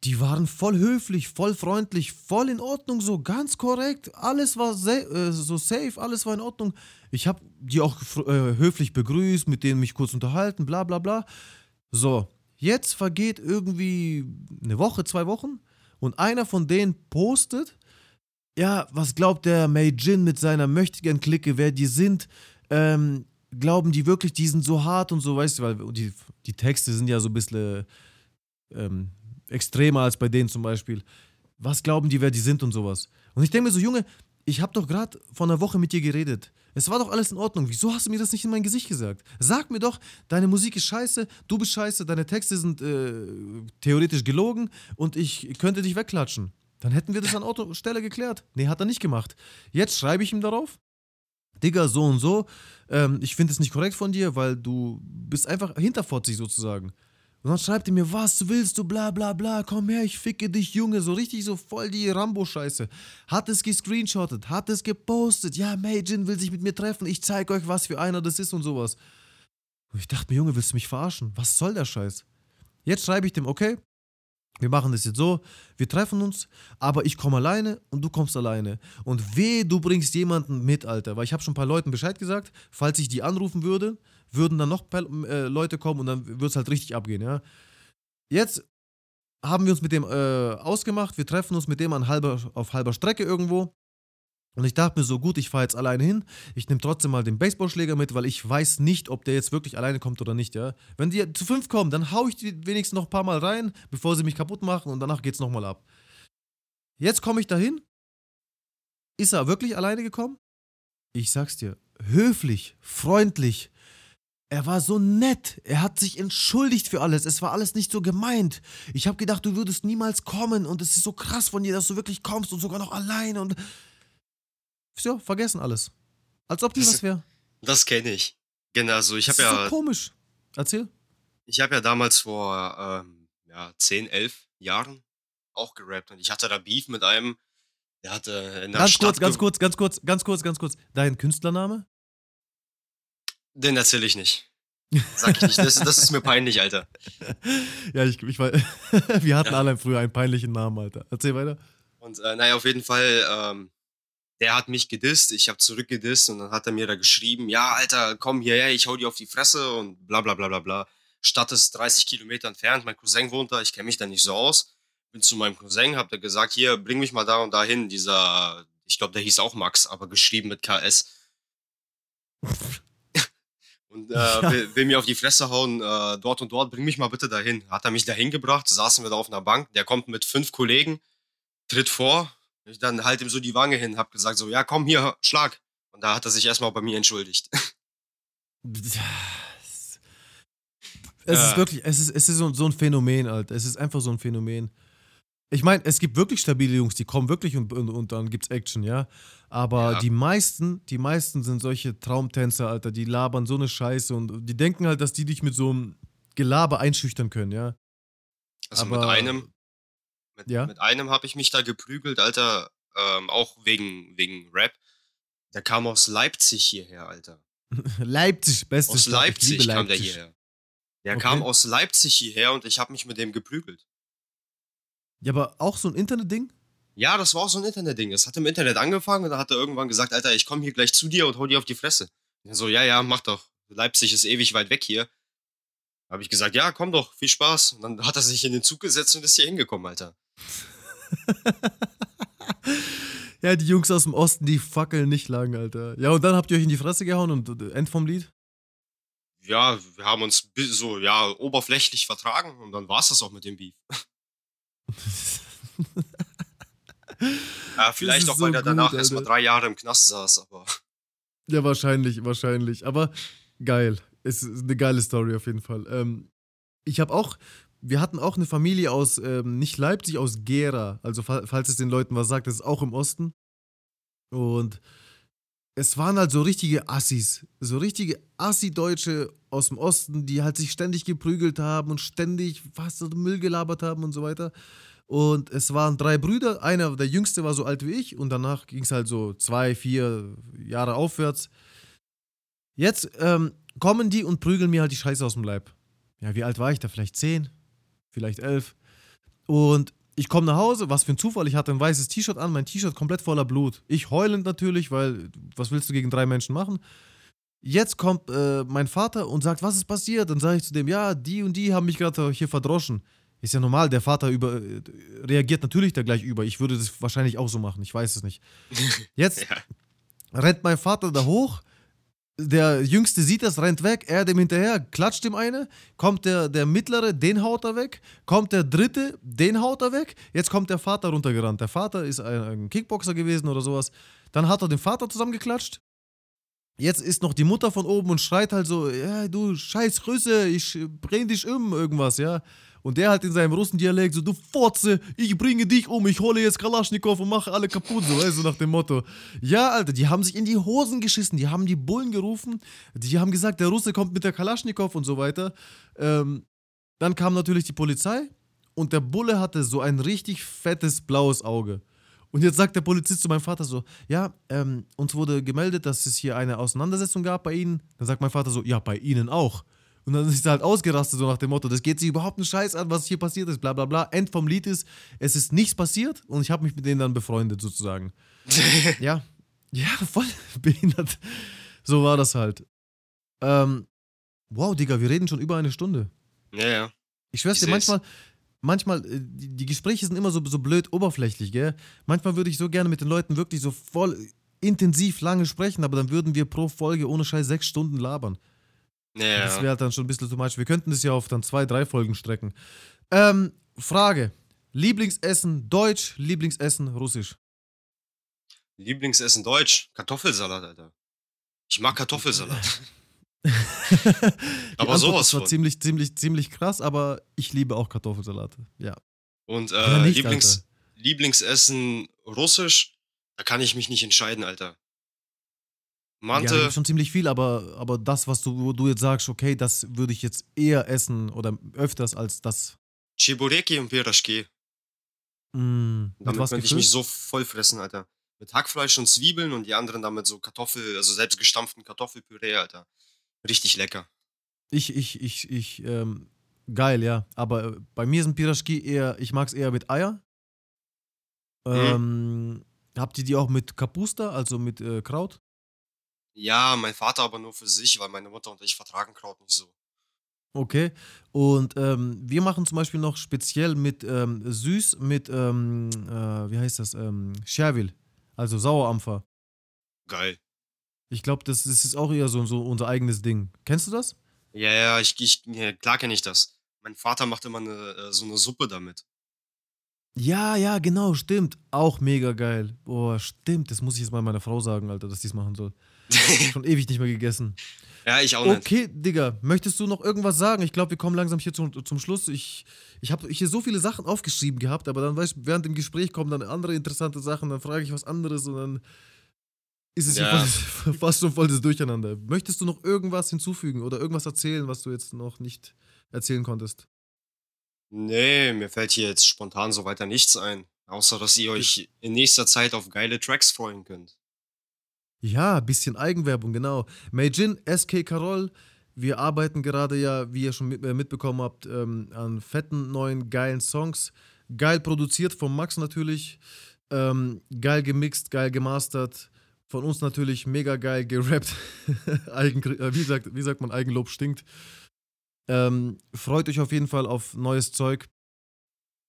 die waren voll höflich, voll freundlich, voll in Ordnung, so ganz korrekt. Alles war äh, so safe, alles war in Ordnung. Ich habe die auch äh, höflich begrüßt, mit denen mich kurz unterhalten, bla bla bla. So, jetzt vergeht irgendwie eine Woche, zwei Wochen und einer von denen postet, ja, was glaubt der Mei Jin mit seiner Möchtegern-Clique, wer die sind? Ähm, glauben die wirklich, die sind so hart und so, weißt du, weil die, die Texte sind ja so ein bisschen ähm, extremer als bei denen zum Beispiel. Was glauben die, wer die sind und sowas? Und ich denke mir so, Junge, ich habe doch gerade vor einer Woche mit dir geredet. Es war doch alles in Ordnung. Wieso hast du mir das nicht in mein Gesicht gesagt? Sag mir doch, deine Musik ist scheiße, du bist scheiße, deine Texte sind äh, theoretisch gelogen und ich könnte dich wegklatschen. Dann hätten wir das an Autostelle geklärt. Nee, hat er nicht gemacht. Jetzt schreibe ich ihm darauf. Digga, so und so. Ähm, ich finde es nicht korrekt von dir, weil du bist einfach hinterfotzig sozusagen. Und dann schreibt er mir, was willst du, bla bla bla, komm her, ich ficke dich, Junge. So richtig so voll die Rambo-Scheiße. Hat es gescreenshottet, hat es gepostet. Ja, Majin will sich mit mir treffen, ich zeig euch, was für einer das ist und sowas. Und ich dachte mir, Junge, willst du mich verarschen? Was soll der Scheiß? Jetzt schreibe ich dem, okay, wir machen das jetzt so, wir treffen uns, aber ich komme alleine und du kommst alleine. Und weh, du bringst jemanden mit, Alter. Weil ich habe schon ein paar Leuten Bescheid gesagt, falls ich die anrufen würde, würden dann noch äh, Leute kommen und dann wird es halt richtig abgehen, ja. Jetzt haben wir uns mit dem äh, ausgemacht, wir treffen uns mit dem an halber, auf halber Strecke irgendwo. Und ich dachte mir so, gut, ich fahre jetzt alleine hin. Ich nehme trotzdem mal den Baseballschläger mit, weil ich weiß nicht, ob der jetzt wirklich alleine kommt oder nicht, ja. Wenn die zu fünf kommen, dann haue ich die wenigstens noch ein paar Mal rein, bevor sie mich kaputt machen und danach geht's nochmal ab. Jetzt komme ich dahin. Ist er wirklich alleine gekommen? Ich sag's dir, höflich, freundlich, er war so nett. Er hat sich entschuldigt für alles. Es war alles nicht so gemeint. Ich habe gedacht, du würdest niemals kommen und es ist so krass von dir, dass du wirklich kommst und sogar noch alleine und. So, vergessen alles. Als ob die was wäre. Das kenne ich. Genau, so ich habe ja. so komisch. Erzähl. Ich habe ja damals vor ähm, ja, 10, 11 Jahren auch gerappt und ich hatte da Beef mit einem, der hatte in der ganz Stadt. Kurz, ganz kurz, ganz kurz, ganz kurz, ganz kurz. Dein Künstlername? Den erzähle ich nicht. Sag ich nicht. Das, das ist mir peinlich, Alter. (laughs) ja, ich, ich weiß. (laughs) Wir hatten ja. alle früher einen peinlichen Namen, Alter. Erzähl weiter. Und äh, naja, auf jeden Fall, ähm, der hat mich gedisst, ich habe zurückgedisst und dann hat er mir da geschrieben, ja, Alter, komm hierher, ich hau dir auf die Fresse und bla bla bla bla bla. Stadt ist 30 Kilometer entfernt, mein Cousin wohnt da, ich kenne mich da nicht so aus. Bin zu meinem Cousin, hab der gesagt, hier, bring mich mal da und da hin. Dieser, ich glaube, der hieß auch Max, aber geschrieben mit KS (laughs) und äh, (laughs) ja. will, will, mir auf die Fresse hauen, äh, dort und dort, bring mich mal bitte dahin. Hat er mich dahin gebracht, saßen wir da auf einer Bank, der kommt mit fünf Kollegen, tritt vor, ich dann halt ihm so die Wange hin, hab gesagt so, ja komm hier, schlag. Und da hat er sich erstmal bei mir entschuldigt. (laughs) Es ist wirklich, es ist, es ist so, so ein Phänomen, Alter. Es ist einfach so ein Phänomen. Ich meine, es gibt wirklich stabile Jungs, die kommen wirklich und, und, und dann gibt's Action, ja. Aber ja. die meisten, die meisten sind solche Traumtänzer, Alter, die labern so eine Scheiße und die denken halt, dass die dich mit so einem Gelaber einschüchtern können, ja. Also Aber, mit einem, mit, ja? mit einem habe ich mich da geprügelt, Alter, ähm, auch wegen, wegen Rap. Der kam aus Leipzig hierher, Alter. (laughs) Leipzig, bestes Aus Leipzig kam der hierher. Der okay. kam aus Leipzig hierher und ich habe mich mit dem geprügelt. Ja, aber auch so ein Internetding? Ja, das war auch so ein Internetding. Es hat im Internet angefangen und dann hat er irgendwann gesagt, Alter, ich komme hier gleich zu dir und hau dir auf die Fresse. Und so, ja, ja, mach doch. Leipzig ist ewig weit weg hier. Habe ich gesagt, ja, komm doch, viel Spaß. Und dann hat er sich in den Zug gesetzt und ist hier hingekommen, Alter. (laughs) ja, die Jungs aus dem Osten, die fackeln nicht lang, Alter. Ja, und dann habt ihr euch in die Fresse gehauen und äh, End vom Lied? Ja, wir haben uns so, ja, oberflächlich vertragen und dann war es das auch mit dem Beef. Ja, vielleicht auch, weil so er danach gut, erstmal drei Jahre im Knast saß, aber Ja, wahrscheinlich, wahrscheinlich. Aber geil. Es ist eine geile Story auf jeden Fall. Ähm, ich habe auch, wir hatten auch eine Familie aus, ähm, nicht Leipzig, aus Gera. Also, fa- falls es den Leuten was sagt, das ist auch im Osten. Und es waren halt so richtige Assis. So richtige Assi-Deutsche aus dem Osten, die halt sich ständig geprügelt haben und ständig was Müll gelabert haben und so weiter. Und es waren drei Brüder. Einer, der jüngste, war so alt wie ich. Und danach ging es halt so zwei, vier Jahre aufwärts. Jetzt ähm, kommen die und prügeln mir halt die Scheiße aus dem Leib. Ja, wie alt war ich da? Vielleicht zehn? Vielleicht elf? Und ich komme nach Hause, was für ein Zufall. Ich hatte ein weißes T-Shirt an, mein T-Shirt komplett voller Blut. Ich heulend natürlich, weil was willst du gegen drei Menschen machen? Jetzt kommt äh, mein Vater und sagt, was ist passiert? Dann sage ich zu dem, ja, die und die haben mich gerade hier verdroschen. Ist ja normal, der Vater über, äh, reagiert natürlich da gleich über. Ich würde das wahrscheinlich auch so machen, ich weiß es nicht. (laughs) Jetzt ja. rennt mein Vater da hoch. Der Jüngste sieht das, rennt weg, er dem hinterher, klatscht ihm eine. Kommt der, der Mittlere, den haut er weg. Kommt der Dritte, den haut er weg. Jetzt kommt der Vater runtergerannt. Der Vater ist ein, Kickboxer gewesen oder sowas. Dann hat er den Vater zusammengeklatscht. Jetzt ist noch die Mutter von oben und schreit halt so: Ja, du scheiß Rüsse, ich bring dich um, irgendwas, ja. Und der halt in seinem Russendialekt so: Du Fotze, ich bringe dich um, ich hole jetzt Kalaschnikow und mache alle kaputt, so, weißt du, nach dem Motto. Ja, Alter, die haben sich in die Hosen geschissen, die haben die Bullen gerufen, die haben gesagt, der Russe kommt mit der Kalaschnikow und so weiter. Ähm, dann kam natürlich die Polizei und der Bulle hatte so ein richtig fettes blaues Auge. Und jetzt sagt der Polizist zu meinem Vater so: Ja, ähm, uns wurde gemeldet, dass es hier eine Auseinandersetzung gab bei Ihnen. Dann sagt mein Vater so: Ja, bei Ihnen auch. Und dann ist er halt ausgerastet, so nach dem Motto: Das geht sich überhaupt einen Scheiß an, was hier passiert ist, bla bla bla. End vom Lied ist: Es ist nichts passiert und ich habe mich mit denen dann befreundet, sozusagen. (laughs) ja, ja, voll (laughs) behindert. So war das halt. Ähm, wow, Digga, wir reden schon über eine Stunde. ja, ja. Ich schwör's dir, manchmal, manchmal, äh, die, die Gespräche sind immer so, so blöd oberflächlich, gell? Manchmal würde ich so gerne mit den Leuten wirklich so voll intensiv lange sprechen, aber dann würden wir pro Folge ohne Scheiß sechs Stunden labern. Ja, Das wäre halt dann schon ein bisschen too much. Wir könnten das ja auf dann zwei, drei Folgen strecken. Ähm, Frage. Lieblingsessen Deutsch, Lieblingsessen Russisch. Lieblingsessen Deutsch. Kartoffelsalat, Alter. Ich mag Kartoffelsalat. (laughs) Aber Antwort sowas ist zwar von. ziemlich, ziemlich, ziemlich krass, aber ich liebe auch Kartoffelsalate. Ja. Und äh, nicht, Lieblings, Alter. Lieblingsessen Russisch, da kann ich mich nicht entscheiden, Alter. Ja, Mante, gibt's schon ziemlich viel, aber, aber das, was du, wo du jetzt sagst, okay, das würde ich jetzt eher essen oder öfters als das. Chibureki und Piraschke. Mm, mit Damit was könnte ich gefüllt? mich so voll fressen, Alter. Mit Hackfleisch und Zwiebeln und die anderen damit so Kartoffel, also selbst gestampften Kartoffelpüree, Alter. Richtig lecker. Ich, ich, ich, ich, ähm, geil, ja. Aber äh, bei mir sind Piraschki eher, ich mag es eher mit Eier. Mhm. Ähm, habt ihr die auch mit Kapusta, also mit äh, Kraut? Ja, mein Vater aber nur für sich, weil meine Mutter und ich vertragen Kraut nicht so. Okay. Und ähm, wir machen zum Beispiel noch speziell mit ähm, süß mit, ähm, äh, wie heißt das, ähm, Scherwil, also Sauerampfer. Geil. Ich glaube, das, das ist auch eher so, so unser eigenes Ding. Kennst du das? Ja, ja, ich, ich ja, klar kenne ich das. Mein Vater macht immer eine, äh, so eine Suppe damit. Ja, ja, genau, stimmt. Auch mega geil. Boah, stimmt. Das muss ich jetzt mal meiner Frau sagen, Alter, dass die es machen soll. (laughs) Schon ewig nicht mehr gegessen. ja, ich auch nicht. Okay, Digga, möchtest du noch irgendwas sagen? Ich glaube, wir kommen langsam hier zum, zum Schluss. Ich, ich habe hier so viele Sachen aufgeschrieben gehabt, aber dann weißt du, während dem Gespräch kommen dann andere interessante Sachen, dann frage ich was anderes und dann ist es Ja. voll, (laughs) fast schon voll das Durcheinander. Möchtest du noch irgendwas hinzufügen oder irgendwas erzählen, was du jetzt noch nicht erzählen konntest? Nee, mir fällt hier jetzt spontan so weiter nichts ein. Außer, dass ihr euch in nächster Zeit auf geile Tracks freuen könnt. Ja, bisschen Eigenwerbung, genau. Meijin, SK Carol, wir arbeiten gerade ja, wie ihr schon äh, mitbekommen habt, ähm, an fetten neuen geilen Songs. Geil produziert von Max natürlich. Ähm, geil gemixt, geil gemastert. Von uns natürlich mega geil gerappt. (laughs) Eigen, äh, wie, sagt, wie sagt man, Eigenlob stinkt. Ähm, freut euch auf jeden Fall auf neues Zeug.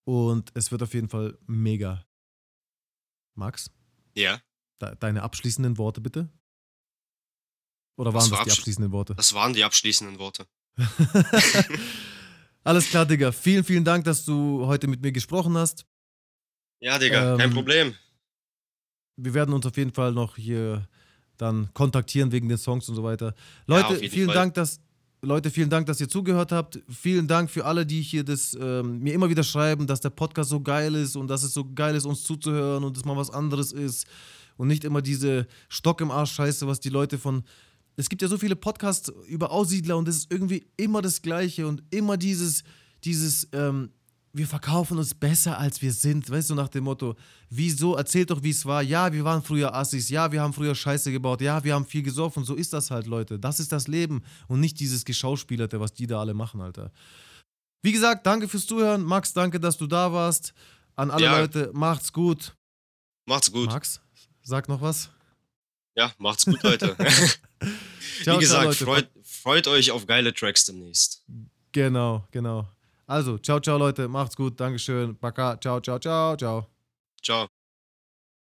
Und es wird auf jeden Fall mega. Max? Ja. De deine abschließenden Worte bitte? Oder waren das die abschließenden Worte? Das waren die abschließenden Worte. (laughs) Alles klar, Digga. Vielen, vielen Dank, dass du heute mit mir gesprochen hast. Ja, Digga, ähm, kein Problem. Wir werden uns auf jeden Fall noch hier dann kontaktieren wegen den Songs und so weiter. Leute, ja, vielen Fall. Dank, dass Leute, vielen Dank, dass ihr zugehört habt. Vielen Dank für alle, die hier das ähm, mir immer wieder schreiben, dass der Podcast so geil ist und dass es so geil ist, uns zuzuhören und dass mal was anderes ist und nicht immer diese Stock im Arsch Scheiße, was die Leute von es gibt ja so viele Podcasts über Aussiedler und es ist irgendwie immer das Gleiche und immer dieses, dieses, ähm, wir verkaufen uns besser als wir sind, weißt du, nach dem Motto, wieso, erzählt doch, wie es war, ja, wir waren früher Assis, ja, wir haben früher Scheiße gebaut, ja, wir haben viel gesoffen, so ist das halt, Leute, das ist das Leben und nicht dieses Geschauspielerte, was die da alle machen, Alter. Wie gesagt, danke fürs Zuhören, Max, danke, dass du da warst, an alle ja. Leute, macht's gut. Macht's gut. Max, sag noch was. Ja, macht's gut, Leute. (laughs) ciao, Wie gesagt, ciao, freut, freut euch auf geile Tracks demnächst. Genau, genau. Also, ciao, ciao, Leute. Macht's gut. Dankeschön. Baka. Ciao, ciao, ciao, ciao. Ciao.